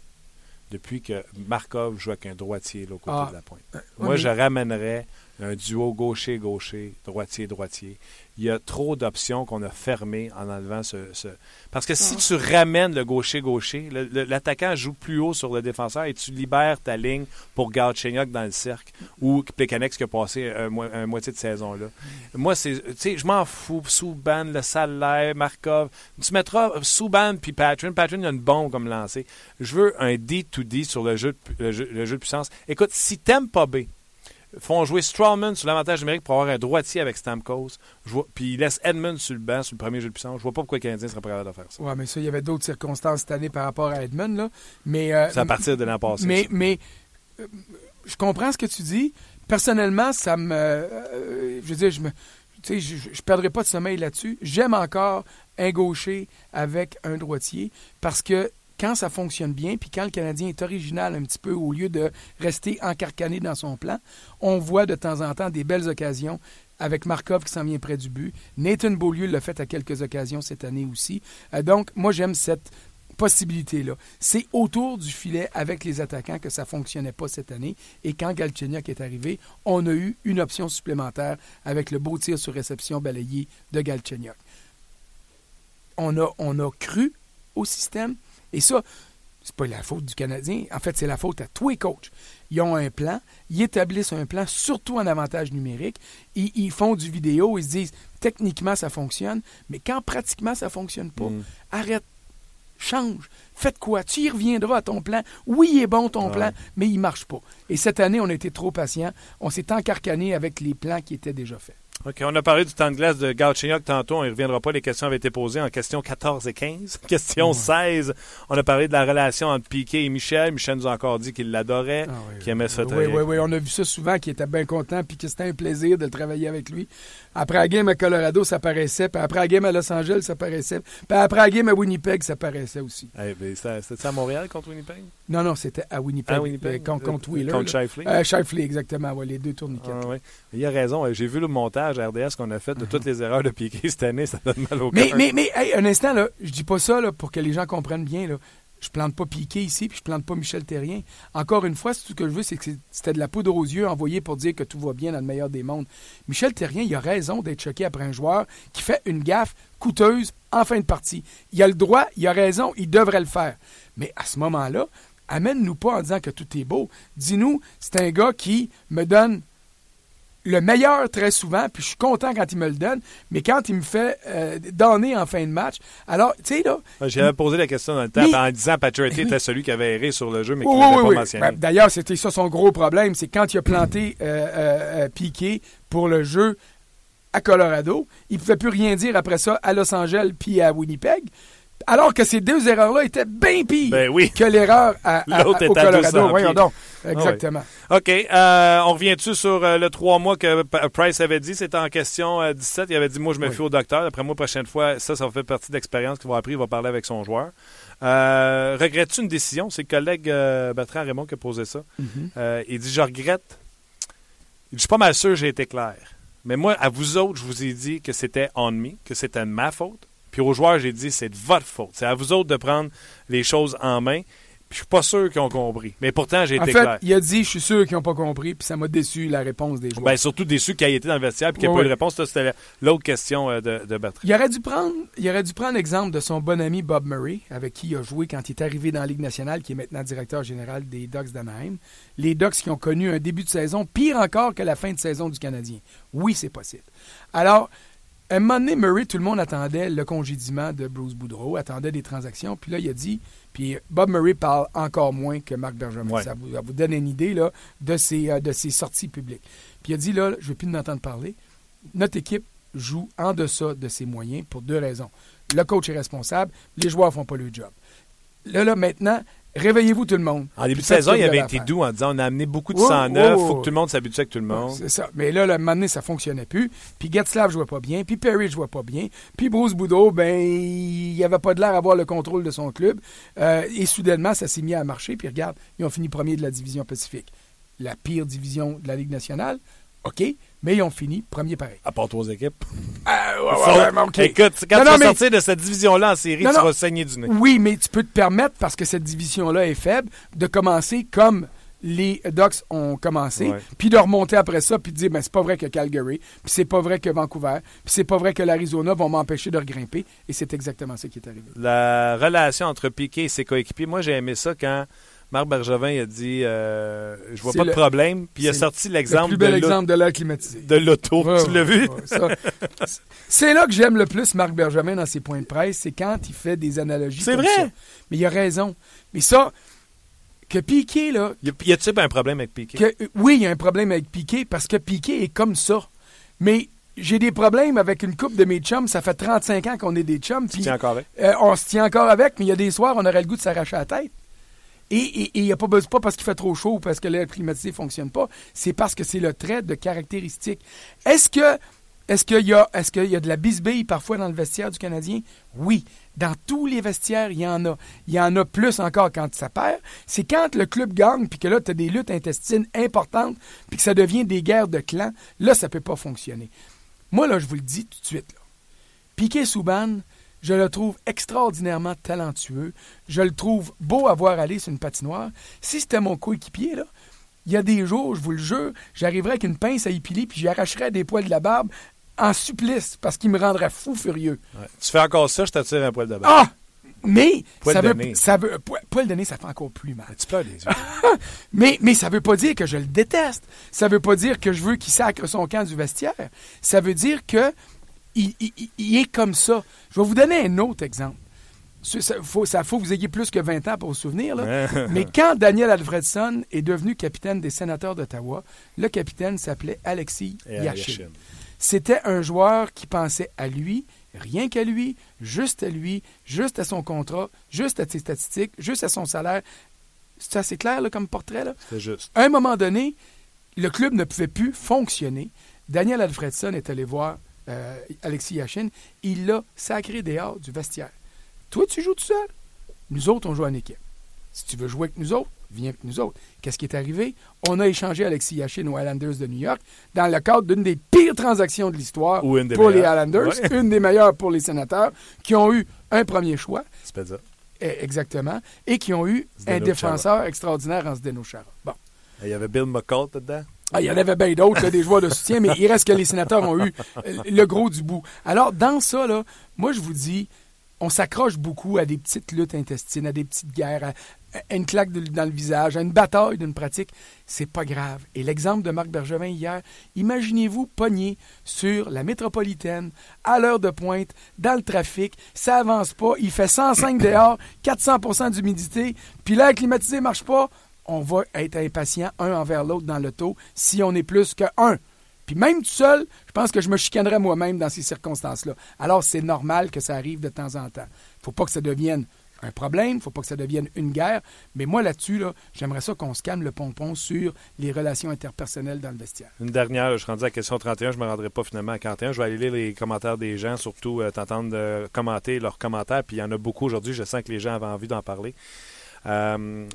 Depuis que Markov joue avec un droitier là, au côté Ah. de la pointe. ouais, Moi, mais- je ramènerais un duo gaucher-gaucher, droitier-droitier. Il y a trop d'options qu'on a fermées en enlevant ce. ce- Parce que si Ah. tu ramènes le gaucher-gaucher, l'attaquant joue plus haut sur le défenseur et tu libères ta ligne pour Galchenyuk dans le cercle ou Plekanex qui a passé un, mo- un moitié de saison là. Moi, c'est. Tu sais, je m'en fous. Souban, le salaire, Markov. Tu mettras Souban puis Patron. Patron, il a une bombe comme lancé. Je veux un D2D sur le jeu, de, le jeu, le jeu de puissance. Écoute, si t'aimes pas B, font jouer Strawman sur l'avantage numérique pour avoir un droitier avec Stamkos. Vois- Puis ils laissent Edmund sur le banc, sur le premier jeu de puissance. Je vois pas pourquoi le Canadien serait pas capable de faire ça. Ouais, mais ça, il y avait d'autres circonstances cette année par rapport à Edmund. Là. Mais, euh, C'est à partir de l'an passé. Mais, ça. mais euh, je comprends ce que tu dis. Personnellement, ça me. euh, je veux dire, je me. Tu sais, je, je perdrai pas de sommeil là-dessus. J'aime encore un gaucher avec un droitier parce que quand ça fonctionne bien, puis quand le Canadien est original un petit peu, au lieu de rester encarcané dans son plan, on voit de temps en temps des belles occasions avec Markov qui s'en vient près du but. Nathan Beaulieu l'a fait à quelques occasions cette année aussi. Euh, donc, moi, j'aime cette possibilité-là. C'est autour du filet avec les attaquants que ça ne fonctionnait pas cette année. Et quand Galchenyuk est arrivé, on a eu une option supplémentaire avec le beau tir sur réception balayé de Galchenyuk. On a, on a cru au système. Et ça, c'est pas la faute du Canadien. En fait, c'est la faute à tous les coachs. Ils ont un plan, ils établissent un plan, surtout en avantage numérique. Ils, ils font du vidéo, ils se disent techniquement ça fonctionne, mais quand pratiquement ça fonctionne pas, Mm. arrête, change, faites quoi? Tu y reviendras à ton plan. Oui, il est bon ton Ouais. plan, mais il marche pas. Et cette année, on a été trop patient. On s'est encarcané avec les plans qui étaient déjà faits. OK, on a parlé du temps de glace de Galchenyuk tantôt. On ne reviendra pas. Les questions avaient été posées en question 14 et 15. Question Ouais. 16, on a parlé de la relation entre Piquet et Michel. Michel nous a encore dit qu'il l'adorait, qu'il aimait se faire Oui, oui, oui. On a vu ça souvent, qu'il était bien content, puis que c'était un plaisir de le travailler avec lui. Après la game à Colorado, ça paraissait. Puis après la game à Los Angeles, ça paraissait. Puis après la game à Winnipeg, ça paraissait aussi. Eh, ben, C'était à Montréal contre Winnipeg? Non, non, c'était à Winnipeg. À Winnipeg? euh, contre, contre Euh, Wheeler. contre. Shifley? Euh, Shifley, exactement. ouais, les deux tourniquets. Ah, ouais. Il y a raison. euh, J'ai vu le montage. RDS qu'on a fait de toutes les erreurs de Piqué cette année. Ça donne mal au Mais, cœur. mais, mais hey, un instant, là, je dis pas ça là, pour que les gens comprennent bien. Là. Je plante pas Piqué ici, puis je plante pas Michel Terrien. Encore une fois, tout ce que je veux, c'est que c'était de la poudre aux yeux envoyée pour dire que tout va bien dans le meilleur des mondes. Michel Terrien, il a raison d'être choqué après un joueur qui fait une gaffe coûteuse en fin de partie. Il a le droit, il a raison, il devrait le faire. Mais à ce moment-là, amène-nous pas en disant que tout est beau. Dis-nous, c'est un gars qui me donne le meilleur très souvent, puis je suis content quand il me le donne, mais quand il me fait euh, donner en fin de match, alors, tu sais, là... J'avais posé la question dans le temps Mais- en disant Patrick Oui. était celui qui avait erré sur le jeu, mais qui ne l'avait pas mentionné. Ben, D'ailleurs, c'était ça son gros problème, c'est quand il a planté euh, euh, euh, Piqué pour le jeu à Colorado, il ne pouvait plus rien dire après ça à Los Angeles puis à Winnipeg, alors que ces deux erreurs-là étaient bien pires Ben oui. que l'erreur à, à- L'autre au était à 200 Colorado. Voyons donc. Exactement. OK. euh, on revient-tu sur euh, le trois mois que Price avait dit? C'était en question euh, 17. Il avait dit, moi, je me Oui. fie au docteur. Après moi, prochaine fois, ça, ça fait partie d'expérience qu'il va appris. Il va parler avec son joueur. Euh, Regrettes-tu une décision? C'est le collègue euh, Bertrand Raymond qui a posé ça. Mhm. Euh, il dit, je regrette. Il dit, je suis pas mal sûr que j'ai été clair. Mais moi, à vous autres, je vous ai dit que c'était on me, que c'était ma faute. Puis aux joueurs, j'ai dit, c'est de votre faute. C'est à vous autres de prendre les choses en main. Puis je suis pas sûr qu'ils ont compris. Mais pourtant, j'ai été fait, clair. il a dit, je suis sûr qu'ils n'ont pas compris, puis ça m'a déçu la réponse des joueurs. Ben, surtout déçu qu'il ait été dans le vestiaire et qu'il n'y ait Ouais, pas eu de réponse. Ça, c'était la- l'autre question euh, de, de Bertrand. Il aurait dû prendre, il aurait dû prendre l'exemple de son bon ami Bob Murray, avec qui il a joué quand il est arrivé dans la Ligue nationale, qui est maintenant directeur général des Ducks d'Anaheim. Les Ducks qui ont connu un début de saison pire encore que la fin de saison du Canadien. Oui, c'est possible. Alors, un moment donné, Murray, tout le monde attendait le congédiement de Bruce Boudreau, attendait des transactions. Puis là, il a dit, puis Bob Murray parle encore moins que Marc Bergevin. Ouais. Ça, vous, ça vous donne une idée là, de, ses, euh, de ses sorties publiques. Puis il a dit, là, je ne veux plus en entendre parler. Notre équipe joue en deçà de ses moyens pour deux raisons. Le coach est responsable, les joueurs ne font pas le job. Là, là, maintenant, réveillez-vous tout le monde. En début de saison, il avait été doux en disant on a amené beaucoup de Ouais, sang neuf, ouais, faut que tout le monde s'habitue avec tout le monde. C'est ça. Mais là, le moment donné, ça fonctionnait plus. Puis Getzlav jouait pas bien. Puis Perry jouait pas bien. Puis Bruce Boudreau, ben, il avait pas de l'air à avoir le contrôle de son club. Euh, et soudainement, ça s'est mis à marcher. Puis regarde, ils ont fini premier de la division Pacifique. La pire division de la Ligue nationale. OK? Mais ils ont fini premier pareil. À part trois équipes. Ah, ouais, Faut- ouais, ouais, mais OK. Écoute, quand Non, tu non, vas mais- sortir de cette division-là en série, Non, tu vas saigner du nez. Oui, mais tu peux te permettre, parce que cette division-là est faible, de commencer comme les Ducks ont commencé, puis de remonter après ça, puis de dire, ben, c'est pas vrai que Calgary, puis c'est pas vrai que Vancouver, puis c'est pas vrai que l'Arizona vont m'empêcher de regrimper, et c'est exactement ça qui est arrivé. La relation entre Piquet et ses coéquipiers, moi, j'ai aimé ça quand Marc Bergevin a dit euh, Je vois pas de le- problème. Puis il a sorti Le l'exemple plus de bel exemple de l'air climatisé. de l'auto. Ouais, tu l'as ouais, vu? ouais. C'est là que j'aime le plus Marc Bergevin dans ses points de presse, c'est quand il fait des analogies C'est vrai. ça. Mais il a raison. Mais ça, que Piqué, là, Y a-t-il un problème avec Piquet que, euh, oui, il y a un problème avec Piqué parce que Piqué est comme ça. Mais j'ai des problèmes avec une couple de mes chums. Ça fait 35 ans qu'on est des chums. Tu puis, tiens encore avec? euh, on se tient encore avec, mais il y a des soirs, on aurait le goût de s'arracher la tête. Et il n'y a pas besoin, pas parce qu'il fait trop chaud ou parce que l'air climatisé ne fonctionne pas. C'est parce que c'est le trait de caractéristique. Est-ce que. Est-ce qu'il y, a- qu'il y a de la bisbille parfois dans le vestiaire du Canadien? Oui. Dans tous les vestiaires, il y en a. Il y en a plus encore quand ça perd. C'est quand le club gagne, puis que là, tu as des luttes intestines importantes, puis que ça devient des guerres de clans. Là, ça peut pas fonctionner. Moi, là, je vous le dis tout de suite. Là. Piquet Souban, je le trouve extraordinairement talentueux. Je le trouve beau à voir aller sur une patinoire. Si c'était mon coéquipier, là, il y a des jours, je vous le jure, j'arriverais avec une pince à épiler puis j'arracherais des poils de la barbe en supplice parce qu'il me rendrait fou furieux. Ouais. Tu fais encore ça, je t'attire un poil de barbe. Ah! Mais Poil ça veut, nez. ça veut, po- poil de nez, ça fait encore plus mal. Tu pleures les yeux. Mais, mais ça veut pas dire que je le déteste. Ça veut pas dire que je veux qu'il sacre son camp du vestiaire. Ça veut dire que il, il- il- il est comme ça. Je vais vous donner un autre exemple. Ça, faut, ça faut que vous ayez plus que 20 ans pour vous souvenir. là. Mais quand Daniel Alfredson est devenu capitaine des sénateurs d'Ottawa, le capitaine s'appelait Alexis. Yashin. C'était un joueur qui pensait à lui, rien qu'à lui, juste à lui, juste à son contrat, juste à ses statistiques, juste à son salaire. C'est assez clair là, comme portrait. C'est juste. À un moment donné, le club ne pouvait plus fonctionner. Daniel Alfredson est allé voir euh, Alexis Yachin. Il l'a sacré dehors du vestiaire. Toi, tu joues tout seul? Nous autres, on joue en équipe. Si tu veux jouer avec nous autres, viens avec nous autres. Qu'est-ce qui est arrivé? On a échangé Alexis Yachin aux Islanders de New York dans le cadre d'une des pires transactions de l'histoire pour les. Islanders, Ouais. une des meilleures pour les sénateurs, qui ont eu un premier choix, ça. eh, exactement, et qui ont eu Zdeno un défenseur extraordinaire en Zdeno Chara. Bon. Il y avait Bill McCall dedans? Ah, il y en avait bien d'autres, des joueurs de soutien, mais il reste que les sénateurs ont eu le gros du bout. Alors, dans ça, là, moi, je vous dis, on s'accroche beaucoup à des petites luttes intestines, à des petites guerres, à, à une claque de- dans le visage, à une bataille d'une pratique. C'est pas grave. Et l'exemple de Marc Bergevin hier, imaginez-vous pogné sur la métropolitaine, à l'heure de pointe, dans le trafic, ça avance pas, il fait 105 dehors, 400% d'humidité, puis l'air climatisé marche pas, on va être impatient un envers l'autre dans l'auto si on est plus que un. Puis même tout seul, je pense que je me chicanerais moi-même dans ces circonstances-là. Alors c'est normal que ça arrive de temps en temps. faut pas que ça devienne un problème, faut pas que ça devienne une guerre, mais moi là-dessus, là, j'aimerais ça qu'on se calme le pompon sur les relations interpersonnelles dans le vestiaire. Une dernière, je suis rendu à la question 31, je ne me rendrai pas finalement à 41. Je vais aller lire les commentaires des gens, surtout euh, t'entendre euh, commenter leurs commentaires. Puis il y en a beaucoup aujourd'hui, je sens que les gens avaient envie d'en parler. Euh,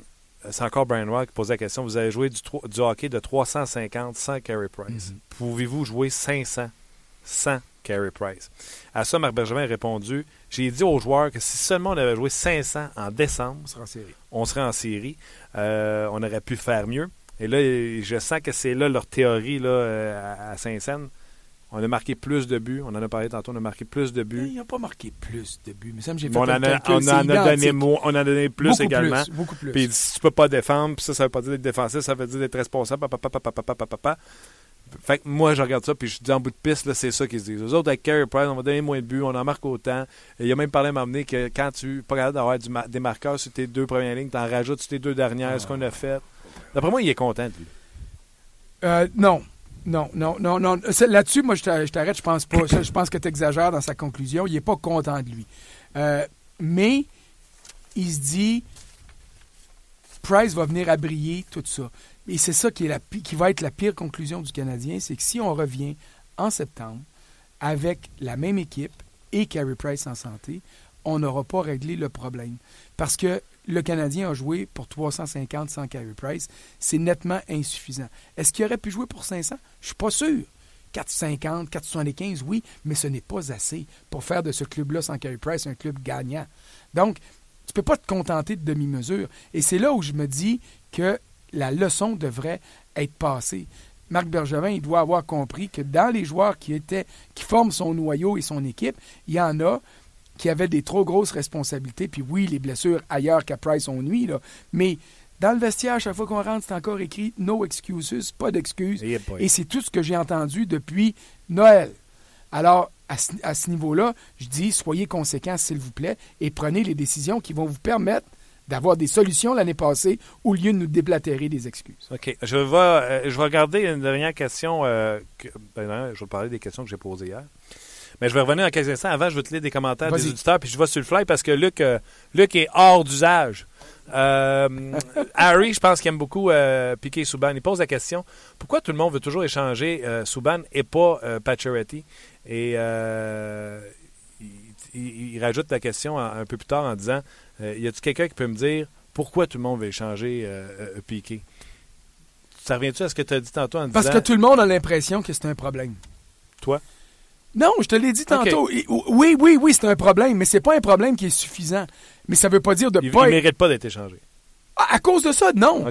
c'est encore Brian Rock qui posait la question. Vous avez joué du, hockey de 350 sans Carey Price. Pouvez-vous jouer 500 sans Carey Price? À ça, Marc Bergevin a répondu J'ai dit aux joueurs que si seulement on avait joué 500 en décembre, On sera en série. on serait en série. Euh, on aurait pu faire mieux. Et là, je sens que c'est là leur théorie là, euh, à à Saint-Saëns. On a marqué plus de buts. On en a parlé tantôt. On a marqué plus de buts. Il n'a pas marqué plus de buts. Mais ça, j'ai fait on, en a, on en a donné on en a donné plus beaucoup également. Plus, beaucoup plus. Puis si tu peux pas défendre, puis ça, ça veut pas dire d'être défensif, ça veut dire d'être responsable. Papa, papa, papa, papa. Fait que moi, je regarde ça, puis je dis en bout de piste, là, c'est ça qu'ils se disent. Eux autres, avec Carey Price, on va donner moins de buts, on en marque autant. Et il a même parlé à m'amener que quand tu pas capable d'avoir des marqueurs sur tes deux premières lignes, tu en rajoutes sur tes deux dernières, ce qu'on a fait. D'après moi, il est content lui. Euh, non. Non, non, non, non. Là-dessus, moi, je t'a- je t'arrête, je pense pas. Je pense que tu exagères dans sa conclusion. Il n'est pas content de lui. Euh, mais il se dit Price va venir à briller, tout ça. Et c'est ça qui va être la pire conclusion du Canadien, c'est que si on revient en septembre avec la même équipe et Carey Price en santé, on n'aura pas réglé le problème. Parce que le Canadien a joué pour 350 sans Carey Price. C'est nettement insuffisant. Est-ce qu'il aurait pu jouer pour 500? Je suis pas sûr. 450, 475, oui, mais ce n'est pas assez pour faire de ce club-là sans Carey Price un club gagnant. Donc, tu peux pas te contenter de demi-mesure. Et c'est là où je me dis que la leçon devrait être passée. Marc Bergevin, il doit avoir compris que dans les joueurs qui étaient, qui forment son noyau et son équipe, il y en a qui avaient des trop grosses responsabilités. Puis oui, les blessures ailleurs qu'à Price ont nuit, là. Mais dans le vestiaire, à chaque fois qu'on rentre, c'est encore écrit no excuses, pas d'excuses. Et c'est tout ce que j'ai entendu depuis Noël. Alors, à ce, à ce niveau-là, je dis, soyez conséquents, s'il vous plaît, et prenez les décisions qui vont vous permettre d'avoir des solutions l'année passée au lieu de nous déblatérer des excuses. OK. Je vais, euh, je vais regarder une dernière question. euh, que- ben non, je vais parler des questions que j'ai posées hier. Mais je vais revenir dans quelques instants. Avant, je vais te lire des commentaires des auditeurs, puis je vais sur le fly parce que Luc, euh, Luc est hors d'usage. Euh, Harry, je pense qu'il aime beaucoup euh, Piqué Souban. Il pose la question pourquoi tout le monde veut toujours échanger euh, Souban et pas euh, Pacioretty? Et il, il- il rajoute la question un, un peu plus tard en disant y a-t-il quelqu'un qui peut me dire pourquoi tout le monde veut échanger Piqué? Ça revient-tu à ce que tu as dit tantôt en Parce disant que tout le monde a l'impression que c'est un problème. Toi? Non, je te l'ai dit tantôt. Oui, oui, oui, c'est un problème, mais c'est pas un problème qui est suffisant. Mais ça veut pas dire de il ne pas. être- mérite pas d'être échangé À à cause de ça, non.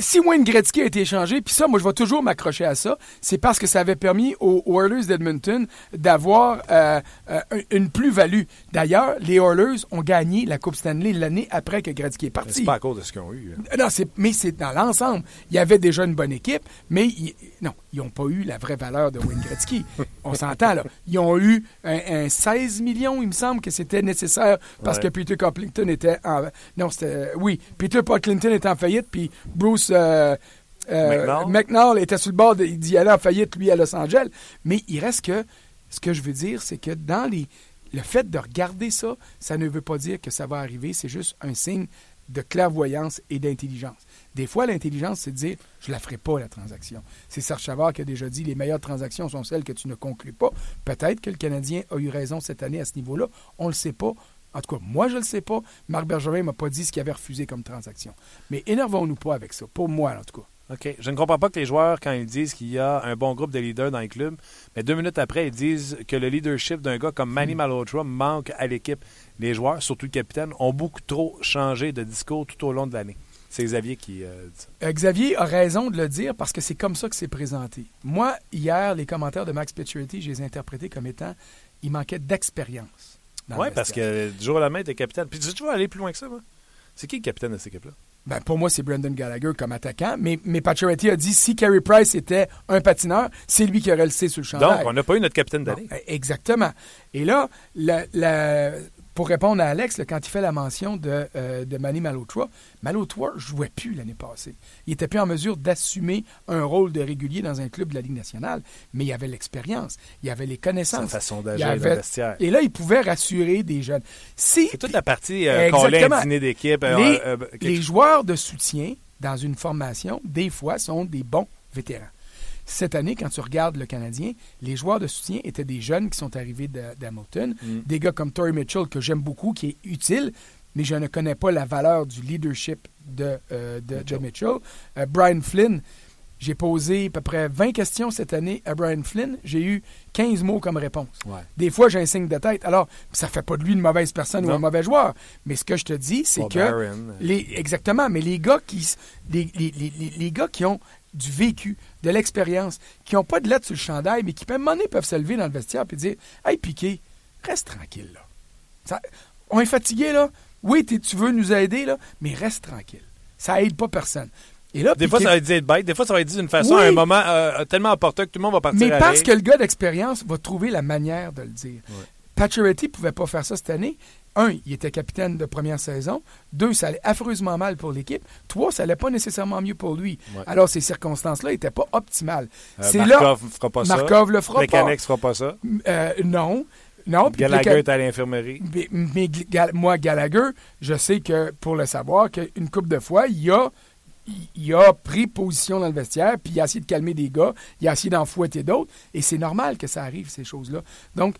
Si Wayne Gretzky a été échangé, puis ça, moi, je vais toujours m'accrocher à ça, c'est parce que ça avait permis aux Oilers d'Edmonton d'avoir euh, euh, une plus-value. D'ailleurs, les Oilers ont gagné la Coupe Stanley l'année après que Gretzky est parti. C'est pas à cause de ce qu'ils ont eu. hein. Non, c'est, mais c'est dans l'ensemble. Il y avait déjà une bonne équipe, mais ils, non, ils n'ont pas eu la vraie valeur de Wayne Gretzky. On s'entend, là. Ils ont eu un, un 16 millions, il me semble que c'était nécessaire parce Ouais. que Peter Clinton était en... Non, c'était... Oui, Peter Clinton était en faillite, puis Bruce... euh, euh, McNall? McNall était sur le bord d'y aller en faillite, lui, à Los Angeles. Mais il reste que... Ce que je veux dire, c'est que dans les... Le fait de regarder ça, ça ne veut pas dire que ça va arriver. C'est juste un signe de clairvoyance et d'intelligence. Des fois, l'intelligence, c'est de dire je la ferai pas, la transaction. C'est Serge Chavard qui a déjà dit les meilleures transactions sont celles que tu ne conclus pas. Peut-être que le Canadien a eu raison cette année à ce niveau-là. On ne le sait pas En tout cas, moi, je ne le sais pas. Marc Bergevin m'a pas dit ce qu'il avait refusé comme transaction. Mais énervons-nous pas avec ça. Pour moi, en tout cas. OK. Je ne comprends pas que les joueurs, quand ils disent qu'il y a un bon groupe de leaders dans les clubs, mais deux minutes après, ils disent que le leadership d'un gars comme Manny Malhotra manque à l'équipe. Les joueurs, surtout le capitaine, ont beaucoup trop changé de discours tout au long de l'année. C'est Xavier qui euh, dit ça. Euh, Xavier a raison de le dire parce que c'est comme ça que c'est présenté. Moi, hier, les commentaires de Max Pacioretty, je les ai interprétés comme étant il manquait d'expérience. Oui, parce que du jour au lendemain, t'es capitaine. Puis tu vas aller plus loin que ça, moi. C'est qui le capitaine de cette équipe-là? Ben, pour moi, c'est Brendan Gallagher comme attaquant, mais, mais Pacioretty a dit si Carey Price était un patineur, c'est lui qui aurait le C sur le chandail. Donc, on n'a pas eu notre capitaine d'année. eh, exactement. Et là, la- la- pour répondre à Alex, là, quand il fait la mention de, euh, de Manny Malotra, Malotra jouait plus l'année passée. Il était plus en mesure d'assumer un rôle de régulier dans un club de la Ligue nationale, mais il avait l'expérience, il avait les Sa connaissances. façon il d'agir dans le vestiaire. Et là, il pouvait rassurer des jeunes. Si C'est toute la partie euh, Exactement. dîner d'équipe. euh, les, euh, quelque les joueurs de soutien dans une formation, des fois, sont des bons vétérans. Cette année, quand tu regardes le Canadien, les joueurs de soutien étaient des jeunes qui sont arrivés d'Hamilton, Mm. des gars comme Torrey Mitchell, que j'aime beaucoup, qui est utile, mais je ne connais pas la valeur du leadership de, euh, de, de Mitchell. Euh, Brian Flynn, j'ai posé à peu près 20 questions cette année à Brian Flynn. J'ai eu 15 mots comme réponse. Ouais. Des fois, j'ai un signe de tête. Alors, ça fait pas de lui une mauvaise personne ou un mauvais joueur. Mais ce que je te dis, c'est que... Euh, Les, exactement, mais les gars qui les gars qui ont du vécu, de l'expérience, qui n'ont pas de lettre sur le chandail, mais qui, à un moment donné, peuvent se lever dans le vestiaire et dire Hey, Piqué, reste tranquille, là. Ça- on est fatigué, là. Oui, tu veux nous aider, là, mais reste tranquille. Ça aide pas personne. Et là, Des fois, ça va être dit bête. Des fois, ça va être dit d'une façon, Oui. à un moment euh, tellement opportun que tout le monde va partir Mais à parce rire. que le gars d'expérience va trouver la manière de le dire. Pacioretty ne pouvait pas faire ça cette année. Un, il était capitaine de première saison. Deux, ça allait affreusement mal pour l'équipe. Trois, ça allait pas nécessairement mieux pour lui. Ouais. Alors, ces circonstances-là n'étaient pas optimales. Euh, C'est Markov ne fera pas ça. Markov le fera pas. Plekanec ne fera pas ça. Euh, non. Non. Gallagher est à l'infirmerie. mais, mais Gal- moi, Gallagher, je sais que, pour le savoir, qu'une couple de fois, il a, il a pris position dans le vestiaire, puis il a essayé de calmer des gars, il a essayé d'en fouetter d'autres, et c'est normal que ça arrive, ces choses-là. Donc,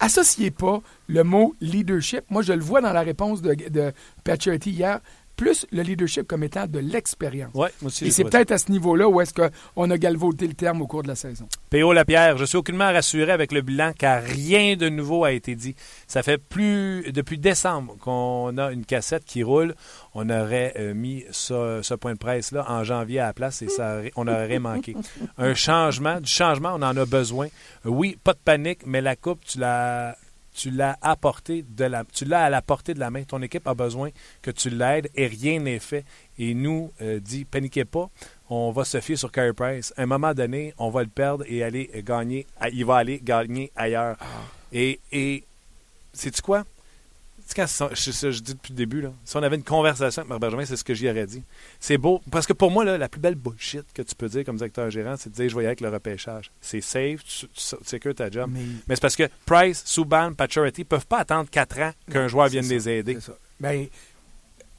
associez pas le mot leadership. Moi, je le vois dans la réponse de, de Pacioretty hier, plus le leadership comme étant de l'expérience. Ouais, moi aussi. Et c'est peut-être à ce niveau-là où est-ce qu'on a galvaudé le terme au cours de la saison. P.O. Lapierre, je suis aucunement rassuré avec le bilan car rien de nouveau a été dit. Ça fait plus depuis décembre qu'on a une cassette qui roule. On aurait euh, mis ce, ce point de presse-là en janvier à la place et ça aurait- on aurait manqué. Un changement, du changement, on en a besoin. Oui, pas de panique, mais la coupe, tu l'as tu l'as apporté de la tu l'as à la portée de la main. Ton équipe a besoin que tu l'aides et rien n'est fait. Et nous, euh, dit, paniquez pas, on va se fier sur Carey Price. À un moment donné, on va le perdre et aller gagner. à- Il va aller gagner ailleurs. Et, et sais-tu quoi? Quand je, je- je dis depuis le début, là, si on avait une conversation avec Marc Bergevin, c'est ce que j'y aurais dit. C'est beau. Parce que pour moi, là, la plus belle bullshit que tu peux dire comme directeur gérant, c'est de dire je vais y aller avec le repêchage. C'est safe, tu, tu, tu sécures ta job. Mais Mais c'est parce que Price, Subban, Pacioretty peuvent pas attendre 4 ans qu'un joueur vienne les aider. ça. Ben,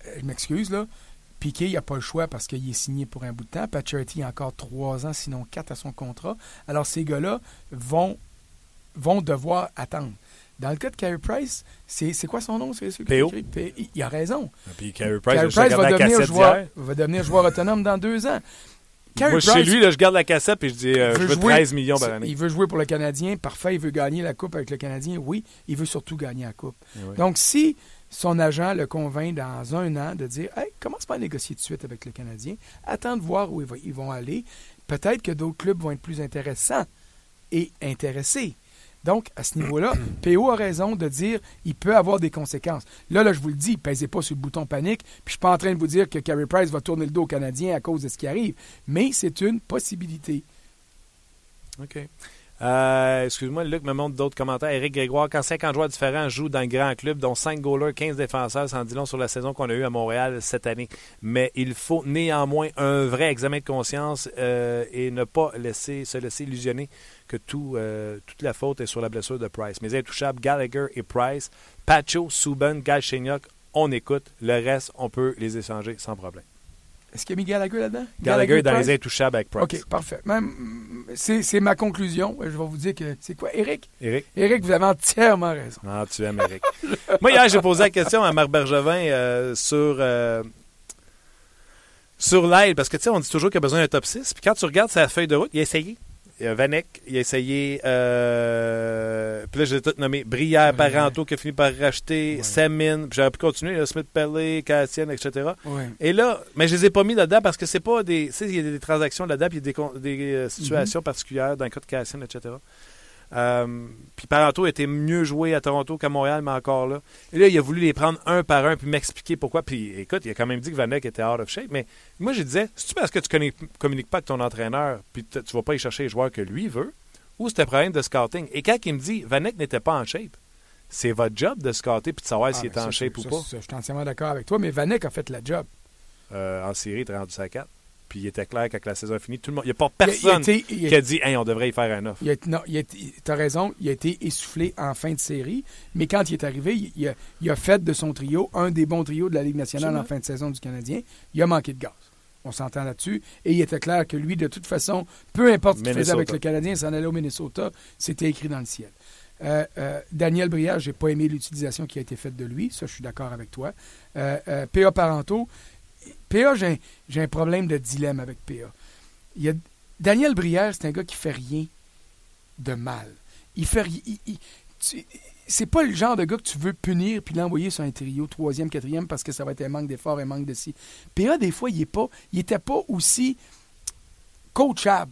euh, je m'excuse, là. Piqué, il n'a pas le choix parce qu'il est signé pour un bout de temps. Pacioretty a encore trois ans, sinon quatre à son contrat. Alors, ces gars-là vont, vont devoir attendre. Dans le cas de Carey Price, c'est quoi son nom? c'est P.O. il- Il a raison. Puis Carey Price, Carey va devenir, joueur, va devenir joueur autonome dans deux ans. Carey Moi, chez lui, là, je garde la cassette et je dis euh, je veux jouer- 13 millions par année. Il veut jouer pour le Canadien. Parfait, il veut gagner la Coupe avec le Canadien. Oui, il veut surtout gagner la Coupe. Oui. Donc, si son agent le convainc dans un an de dire Hey, commence pas à négocier tout de suite avec le Canadien, attends de voir où ils vont aller. Peut-être que d'autres clubs vont être plus intéressants et intéressés. Donc, à ce niveau-là, PO a raison de dire il peut avoir des conséquences. Là, là, je vous le dis, pèsez pas sur le bouton panique. Puis je suis pas en train de vous dire que Carey Price va tourner le dos aux Canadiens à cause de ce qui arrive. Mais c'est une possibilité. OK. Euh, Excuse-moi, Luc me montre d'autres commentaires. Éric Grégoire, quand 50 joueurs différents jouent dans le grand club, dont 5 goalers, 15 défenseurs, en dit long sur la saison qu'on a eue à Montréal cette année. Mais il faut néanmoins un vrai examen de conscience euh, et ne pas laisser, se laisser illusionner que tout, euh, toute la faute est sur la blessure de Price. Mais intouchables, Gallagher et Price, Pacho, Subban, Galchenyuk, on écoute. Le reste, on peut les échanger sans problème. Est-ce qu'il y a mis Gallagher là-dedans? Gallagher est dans Price? les intouchables avec Price. OK, parfait. C'est ma conclusion. Je vais vous dire que c'est quoi, Eric? Eric? Eric, vous avez entièrement raison. Ah, tu aimes Eric. Moi, hier, j'ai posé la question à Marc Bergevin euh, sur, euh, sur l'aile, parce que tu sais, on dit toujours qu'il a besoin d'un top 6. Puis quand tu regardes sa feuille de route, il a essayé. Il y a Vanek, il a essayé. Euh, puis là, j'ai tout nommé. Brière, Ouais. Parenteau qui a fini par racheter, Ouais. Semin. Puis j'aurais pu continuer. là, Smith Pellet, Cassienne, etc. Et là, mais je les ai pas mis là-dedans parce que c'est pas des. Tu sais, il y a des transactions là-dedans, puis il y a des, des euh, situations particulières dans le cas de Cassienne, etc. Euh, puis Parenteau était mieux joué à Toronto qu'à Montréal, mais encore là. Et là, il a voulu les prendre un par un puis m'expliquer pourquoi. Puis écoute, il a quand même dit que Vanek était out of shape. Mais moi, je disais, c'est-tu parce que tu connais, communiques pas avec ton entraîneur puis tu vas pas y chercher les joueurs que lui veut ou c'était un problème de scouting? Et quand il me dit Vanek n'était pas en shape, c'est votre job de scouter puis de savoir Ah, s'il est en shape ça, ou pas. ça, je suis entièrement d'accord avec toi, mais Vanek a fait la job. Euh, en série, il était rendu à 4. Puis il était clair que la saison est finie, tout le monde. Il n'y a pas Il a- personne il a été- il a- qui a dit Hey, on devrait y faire un offre. Non, il a été- t'as raison, il a été essoufflé en fin de série, mais quand il est arrivé, il, a, fait de son trio un des bons trios de la Ligue nationale Absolument. en fin de saison du Canadien. Il a manqué de gaz. On s'entend là-dessus. Et il était clair que lui, de toute façon, peu importe ce qu'il faisait avec le Canadien, s'en allait au Minnesota, c'était écrit dans le ciel. Euh, euh, Daniel Brière, j'ai pas aimé l'utilisation qui a été faite de lui. Ça, je suis d'accord avec toi. Euh, euh, PA Parento. PA, j'ai un- problème de dilemme avec PA. Il y a, Daniel Brière, c'est un gars qui fait rien de mal. Il fait ri- il- il- tu- c'est pas le genre de gars que tu veux punir puis l'envoyer sur un trio troisième, quatrième parce que ça va être un manque d'effort, un manque de ci. PA, des fois, il est pas, il était pas aussi coachable,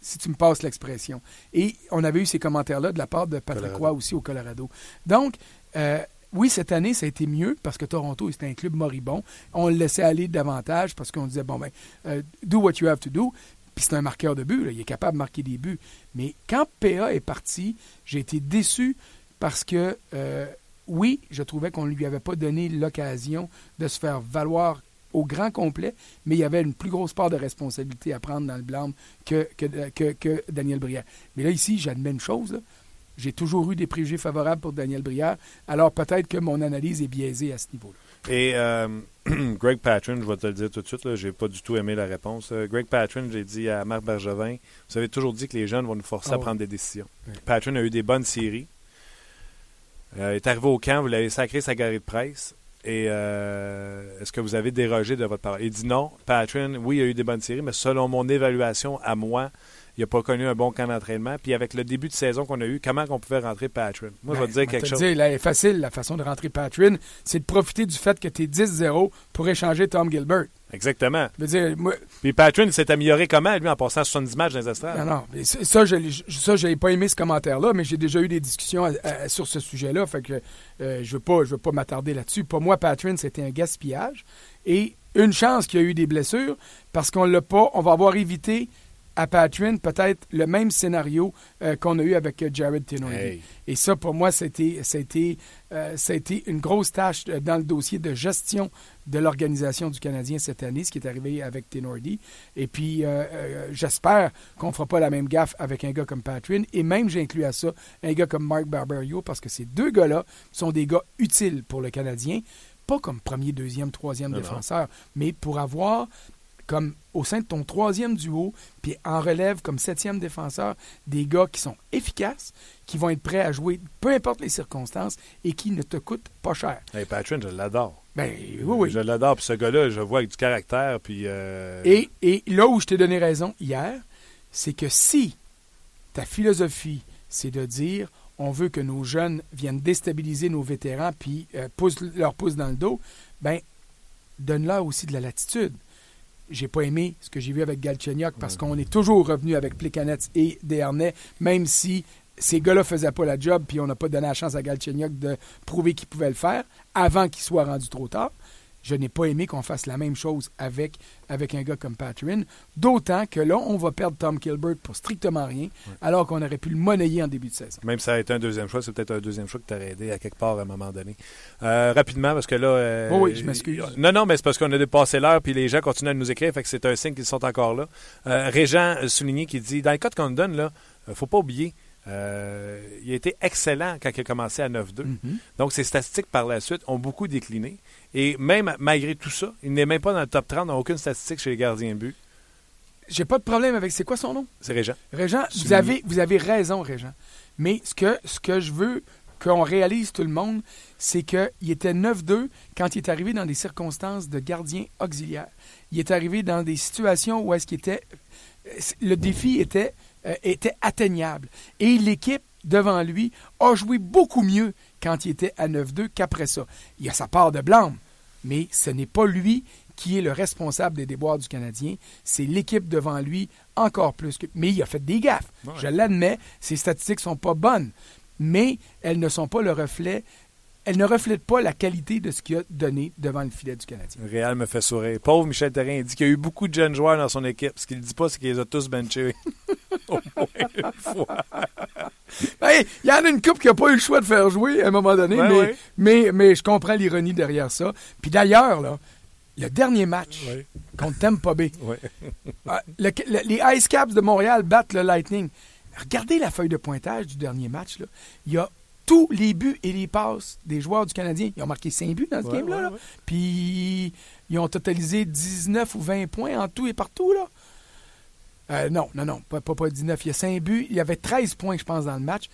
si tu me passes l'expression. Et on avait eu ces commentaires-là de la part de Patrick. Roy aussi au Colorado. Donc, euh, oui, cette année, ça a été mieux parce que Toronto, c'était un club moribond. On le laissait aller davantage parce qu'on disait, bon, ben, euh, do what you have to do. Puis c'est un marqueur de but, il est capable de marquer des buts. Mais quand PA est parti, j'ai été déçu parce que, euh, oui, je trouvais qu'on ne lui avait pas donné l'occasion de se faire valoir au grand complet, mais il y avait une plus grosse part de responsabilité à prendre dans le blâme que, Daniel Brière. Mais là, ici, j'admets une chose. J'ai toujours eu des préjugés favorables pour Daniel Brière, alors peut-être que mon analyse est biaisée à ce niveau-là. Et euh, Greg Patron, je vais te le dire tout de suite, j'ai pas du tout aimé la réponse. Euh, Greg Patron, j'ai dit à Marc Bergevin, vous avez toujours dit que les jeunes vont nous forcer Ah à ouais. prendre des décisions. Oui. Patron a eu des bonnes séries. Euh, il est arrivé au camp, vous l'avez sacré sa galerie de presse. Et euh, est-ce que vous avez dérogé de votre parole? Il dit non. Patron, oui, il a eu des bonnes séries, mais selon mon évaluation à moi, il n'a pas connu un bon camp d'entraînement. Puis avec le début de saison qu'on a eu, comment on pouvait rentrer Patron? Moi, je vais Ben, te dire quelque te chose. dire, là, est facile, la façon de rentrer Patrin, c'est de profiter du fait que tu es 10-0 pour échanger Tom Gilbert. Exactement. Je veux dire, moi, Puis s'est amélioré comment, lui, en passant 70 matchs dans les estrades? Non, non. mais ça, je j'ai pas aimé ce commentaire-là, mais j'ai déjà eu des discussions à- à- sur ce sujet-là. Fait que euh, je veux pas, je veux pas m'attarder là-dessus. Pour moi, Patrin, c'était un gaspillage. Et une chance qu'il y a eu des blessures, parce qu'on l'a pas. On va avoir évité à Patrin peut-être le même scénario euh, qu'on a eu avec euh, Jared Tenordi. Hey. Et ça, pour moi, c'était, c'était, euh, été une grosse tâche euh, dans le dossier de gestion de l'organisation du Canadien cette année, ce qui est arrivé avec Tenordi. Et puis, euh, j'espère qu'on ne fera pas la même gaffe avec un gars comme Patrin. Et même, j'inclus à ça un gars comme Mark Barberio, parce que ces deux gars-là sont des gars utiles pour le Canadien. Pas comme premier, deuxième, troisième Non, non. défenseur, mais pour avoir comme au sein de ton troisième duo, puis en relève comme septième défenseur, des gars qui sont efficaces, qui vont être prêts à jouer peu importe les circonstances et qui ne te coûtent pas cher. Hey, Patron, je l'adore. Ben oui, oui. Je l'adore. Puis ce gars-là, je le vois avec du caractère. Puis. euh, Et, et là où je t'ai donné raison hier, c'est que si ta philosophie, c'est de dire on veut que nos jeunes viennent déstabiliser nos vétérans puis euh, poussent leur pouce dans le dos, ben donne-leur aussi de la latitude. J'ai pas aimé ce que j'ai vu avec Galchenyuk parce qu'on est toujours revenu avec Plekanec et Desharnais, même si ces gars-là faisaient pas la job puis on n'a pas donné la chance à Galchenyuk de prouver qu'il pouvait le faire avant qu'il soit rendu trop tard. Je n'ai pas aimé qu'on fasse la même chose avec, avec un gars comme Patrin. D'autant que là, on va perdre Tom Kilbert pour strictement rien, alors qu'on aurait pu le monnayer en début de saison. Même si ça a été un deuxième choix, c'est peut-être un deuxième choix que t'aurais aidé à quelque part à un moment donné. Euh, rapidement, parce que là. euh, Oh oui, je m'excuse. Non, non, mais c'est parce qu'on a dépassé l'heure, puis les gens continuent à nous écrire, fait que c'est un signe qu'ils sont encore là. Euh, Régent euh, souligné qui dit dans le cas de Condon, là, euh, faut pas oublier. Euh, il a été excellent quand il a commencé à 9-2. Mhm. Donc, ses statistiques par la suite ont beaucoup décliné. Et même malgré tout ça, il n'est même pas dans le top 30, n'a aucune statistique chez les gardiens de but. J'ai pas de problème avec. C'est quoi son nom? C'est Régent. Régent, vous avez, vous avez raison, Régent. Mais ce que, ce que je veux qu'on réalise tout le monde, c'est qu'il était 9-2 quand il est arrivé dans des circonstances de gardien auxiliaire. Il est arrivé dans des situations où est-ce qu'il était. Le défi était, euh, était atteignable. Et l'équipe devant lui a joué beaucoup mieux quand il était à 9-2 qu'après ça. Il a sa part de blâme, mais ce n'est pas lui qui est le responsable des déboires du Canadien. C'est l'équipe devant lui encore plus que. Mais il a fait des gaffes. Ouais. Je l'admets, ses statistiques sont pas bonnes, mais elles ne sont pas le reflet. Elles ne reflètent pas la qualité de ce qu'il a donné devant le filet du Canadien. Réal me fait sourire. Pauvre Michel Therrien, il dit qu'il y a eu beaucoup de jeunes joueurs dans son équipe. Ce qu'il ne dit pas, c'est qu'il les a tous benchés. Au moins une fois. Hey, Il y en a une coupe qui n'a pas eu le choix de faire jouer à un moment donné, Ouais, mais, ouais. Mais, mais je comprends l'ironie derrière ça. Puis d'ailleurs, là, le dernier match Ouais. contre Tampa Bay. Ah, le- le- les Ice Caps de Montréal battent le Lightning. Regardez la feuille de pointage du dernier match. Là. Il y a tous les buts et les passes des joueurs du Canadien. Ils ont marqué 5 buts dans ce game-là. là. Puis ils ont totalisé 19 ou 20 points en tout et partout. Là. Euh, non, non, non, pas, pas, pas 19. Il y a 5 buts. Il y avait 13 points, je pense, dans le match.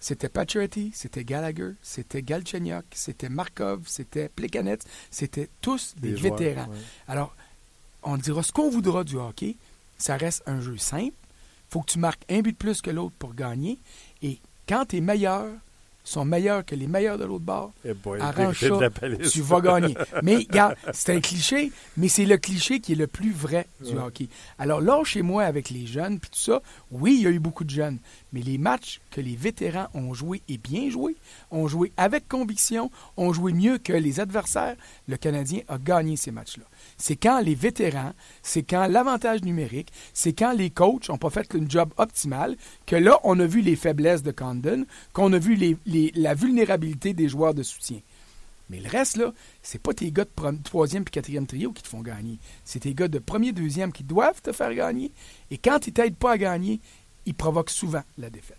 C'était Pacioretty, c'était Gallagher, c'était Galchenyuk, c'était Markov, c'était Plekanec. C'était tous des, Des joueurs, vétérans. ouais. Alors, on dira ce qu'on voudra du hockey. Ça reste un jeu simple. faut que tu marques un but de plus que l'autre pour gagner. Et quand tes meilleurs sont meilleurs que les meilleurs de l'autre bord, Eh boy, arrange de tu vas gagner. Mais regarde, c'est un cliché, mais c'est le cliché qui est le plus vrai du Ouais. hockey. Alors là, chez moi, avec les jeunes, puis tout ça, oui, il y a eu beaucoup de jeunes, mais les matchs que les vétérans ont joués et bien joués, ont joué avec conviction, ont joué mieux que les adversaires, le Canadien a gagné ces matchs-là. C'est quand les vétérans, c'est quand l'avantage numérique, c'est quand les coachs n'ont pas fait une job optimale, que là, on a vu les faiblesses de Condon, qu'on a vu les- les- la vulnérabilité des joueurs de soutien. Mais le reste, là, c'est pas tes gars de troisième puis quatrième trio qui te font gagner. C'est tes gars de premier, deuxième qui doivent te faire gagner. Et quand ils t'aident pas à gagner, ils provoquent souvent la défaite.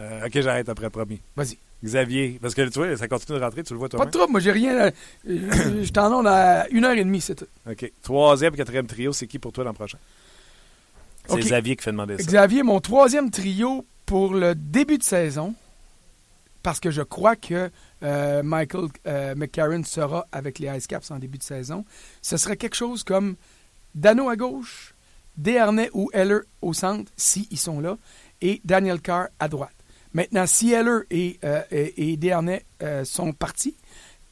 Euh, ok, j'arrête après promis. Vas-y. Xavier, parce que tu vois, ça continue de rentrer, tu le vois Pas toi de trouble, moi j'ai rien. à- Je t'en onde à une heure et demie, c'est tout. OK. Troisième, quatrième trio, c'est qui pour toi l'an prochain? C'est. Xavier qui fait demander ça. Xavier, mon troisième trio pour le début de saison, parce que je crois que euh, Michael euh, McCarron sera avec les Ice Caps en début de saison, ce serait quelque chose comme Dano à gauche, Desharnais ou Heller au centre, si ils sont là, et Daniel Carr à droite. Maintenant, si Heller et, euh, et, et Desharnais euh, sont partis,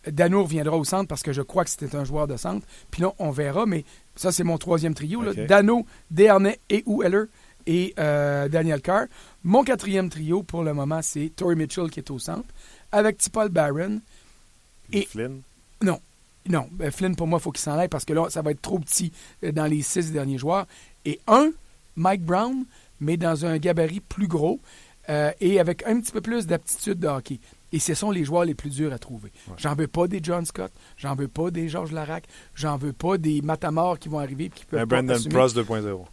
Dano reviendra au centre parce que je crois que c'était un joueur de centre. Puis là, on verra, mais ça, c'est mon troisième trio. là. Dano, Desharnais et ou Heller et euh, Daniel Carr. Mon quatrième trio, pour le moment, c'est Tory Mitchell qui est au centre, avec Tipol Barron. Et Flynn. Non, ben, Flynn, pour moi, il faut qu'il s'en aille parce que là, ça va être trop petit euh, dans les six derniers joueurs. Et un, Mike Brown, mais dans un gabarit plus gros euh, et avec un petit peu plus d'aptitude de hockey. Et ce sont les joueurs les plus durs à trouver. Ouais. J'en veux pas des John Scott, j'en veux pas des Georges Larac, j'en veux pas des Matamor qui vont arriver et qui peuvent Un pas Brandon assumer. Prost 2.0.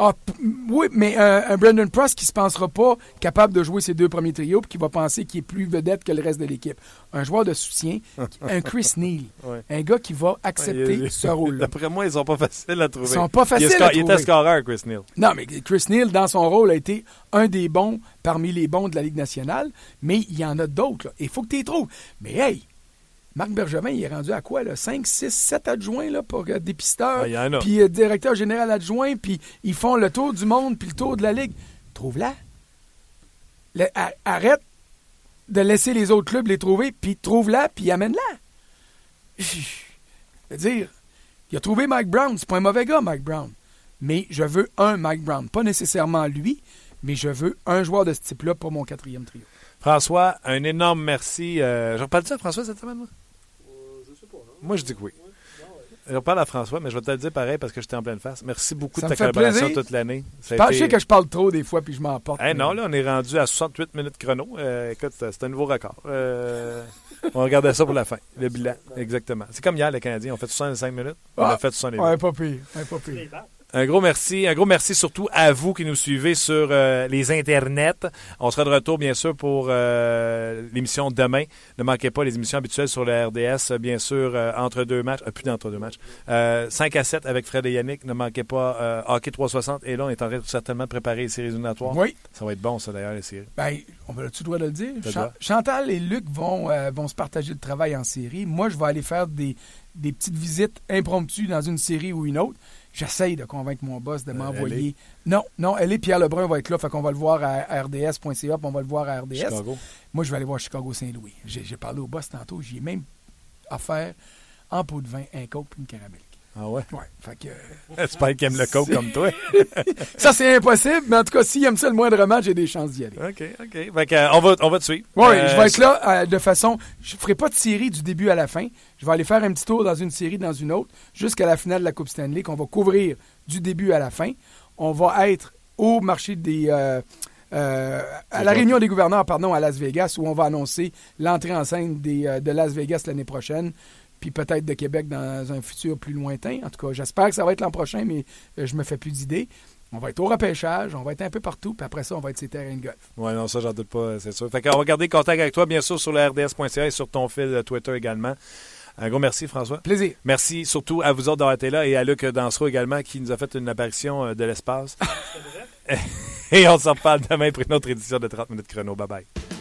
Ah, oui, mais un, un Brandon Prost qui se pensera pas capable de jouer ses deux premiers trios puis qui va penser qu'il est plus vedette que le reste de l'équipe. Un joueur de soutien, un Chris Neal, Ouais. un gars qui va accepter Ouais, il- ce rôle-là. D'après moi, ils sont pas faciles à trouver. Ils sont pas il, faciles à il trouver. était scoreur, Chris Neal. Non, mais Chris Neal, dans son rôle, a été un des bons parmi les bons de la Ligue nationale, mais il y en a d'autres. Il faut que tu les trouves. Mais hey, Marc Bergevin, il est rendu à quoi? Là? 5, 6, 7 adjoints là, pour euh, dépisteur, Ah, puis euh, directeur général adjoint, puis ils font le tour du monde, puis le tour de la Ligue. Trouve-la. Arrête de laisser les autres clubs les trouver, puis trouve-la, puis amène-la. Je veux dire, il a trouvé Mike Brown. C'est pas un mauvais gars, Mike Brown. Mais je veux un Mike Brown. Pas nécessairement lui, mais je veux un joueur de ce type-là pour mon quatrième trio. François, un énorme merci. Euh, je reparle ça à François cette semaine, moi? Moi, je dis que oui. Je reparle à François, mais je vais te le dire pareil parce que j'étais en pleine face. Merci beaucoup Ça de ta collaboration plaisir. toute l'année. Je été- que je parle trop des fois, puis je m'emporte. Eh non, là, on est rendu à 68 minutes chrono. Euh, écoute, c'est un nouveau record. Euh, on regardait ça pour la fin, le bilan. Exactement. C'est comme hier, les Canadiens ont fait 65 minutes. On Ah, a fait 70 Ouais, pas pire. Ouais, pas pire. Un gros merci. Un gros merci surtout à vous qui nous suivez sur euh, les internets. On sera de retour, bien sûr, pour euh, l'émission demain. Ne manquez pas les émissions habituelles sur le RDS, bien sûr, euh, entre deux matchs. plus d'entre deux matchs. 5 à 7 avec Fred et Yannick. Ne manquez pas Hockey 360. Et là, on est en train de certainement de préparer les séries éliminatoires. Oui. Ça va être bon, ça, d'ailleurs, les séries. Ben, on va, tu dois le dire. Chantal et Luc vont, vont se partager le travail en série. Moi, je vais aller faire des, des petites visites impromptues dans une série ou une autre. J'essaye de convaincre mon boss de euh, m'envoyer. non, non, elle est Pierre Lebrun va être là, fait qu'on va le voir à rds.ca, on va le voir à RDS. Moi, je vais aller voir Chicago-Saint-Louis. J'ai parlé au boss tantôt, j'ai même offert en pot de vin un coke et une caramel. Ah ouais? Ouais. Fait que. J'espère qu'il aime le coke comme toi. ça, c'est impossible, mais en tout cas, s'il aime ça le moindrement, j'ai des chances d'y aller. OK, OK. Fait que, euh, on, va, on va te suivre. Oui, je vais euh, être là euh, de façon. Je ne ferai pas de série du début à la fin. Je vais aller faire un petit tour dans une série, dans une autre, jusqu'à la finale de la Coupe Stanley, qu'on va couvrir du début à la fin. On va être au marché des. à la réunion des gouverneurs, pardon, à Las Vegas, où on va annoncer l'entrée en scène des, de Las Vegas l'année prochaine puis peut-être de Québec dans un futur plus lointain. En tout cas, j'espère que ça va être l'an prochain, mais euh, je me fais plus d'idées. On va être au repêchage, on va être un peu partout, puis après ça, on va être ces terrains de golf. Oui, non, ça, j'en doute pas, c'est sûr. Fait qu'on va garder contact avec toi, bien sûr, sur le RDS.ca et sur ton fil Twitter également. Un gros merci, François. Plaisir. Merci surtout à vous autres d'avoir été là et à Luc Dansereau également qui nous a fait une apparition euh, de l'espace. et on s'en parle demain pour une autre édition de 30 minutes chrono. Bye bye.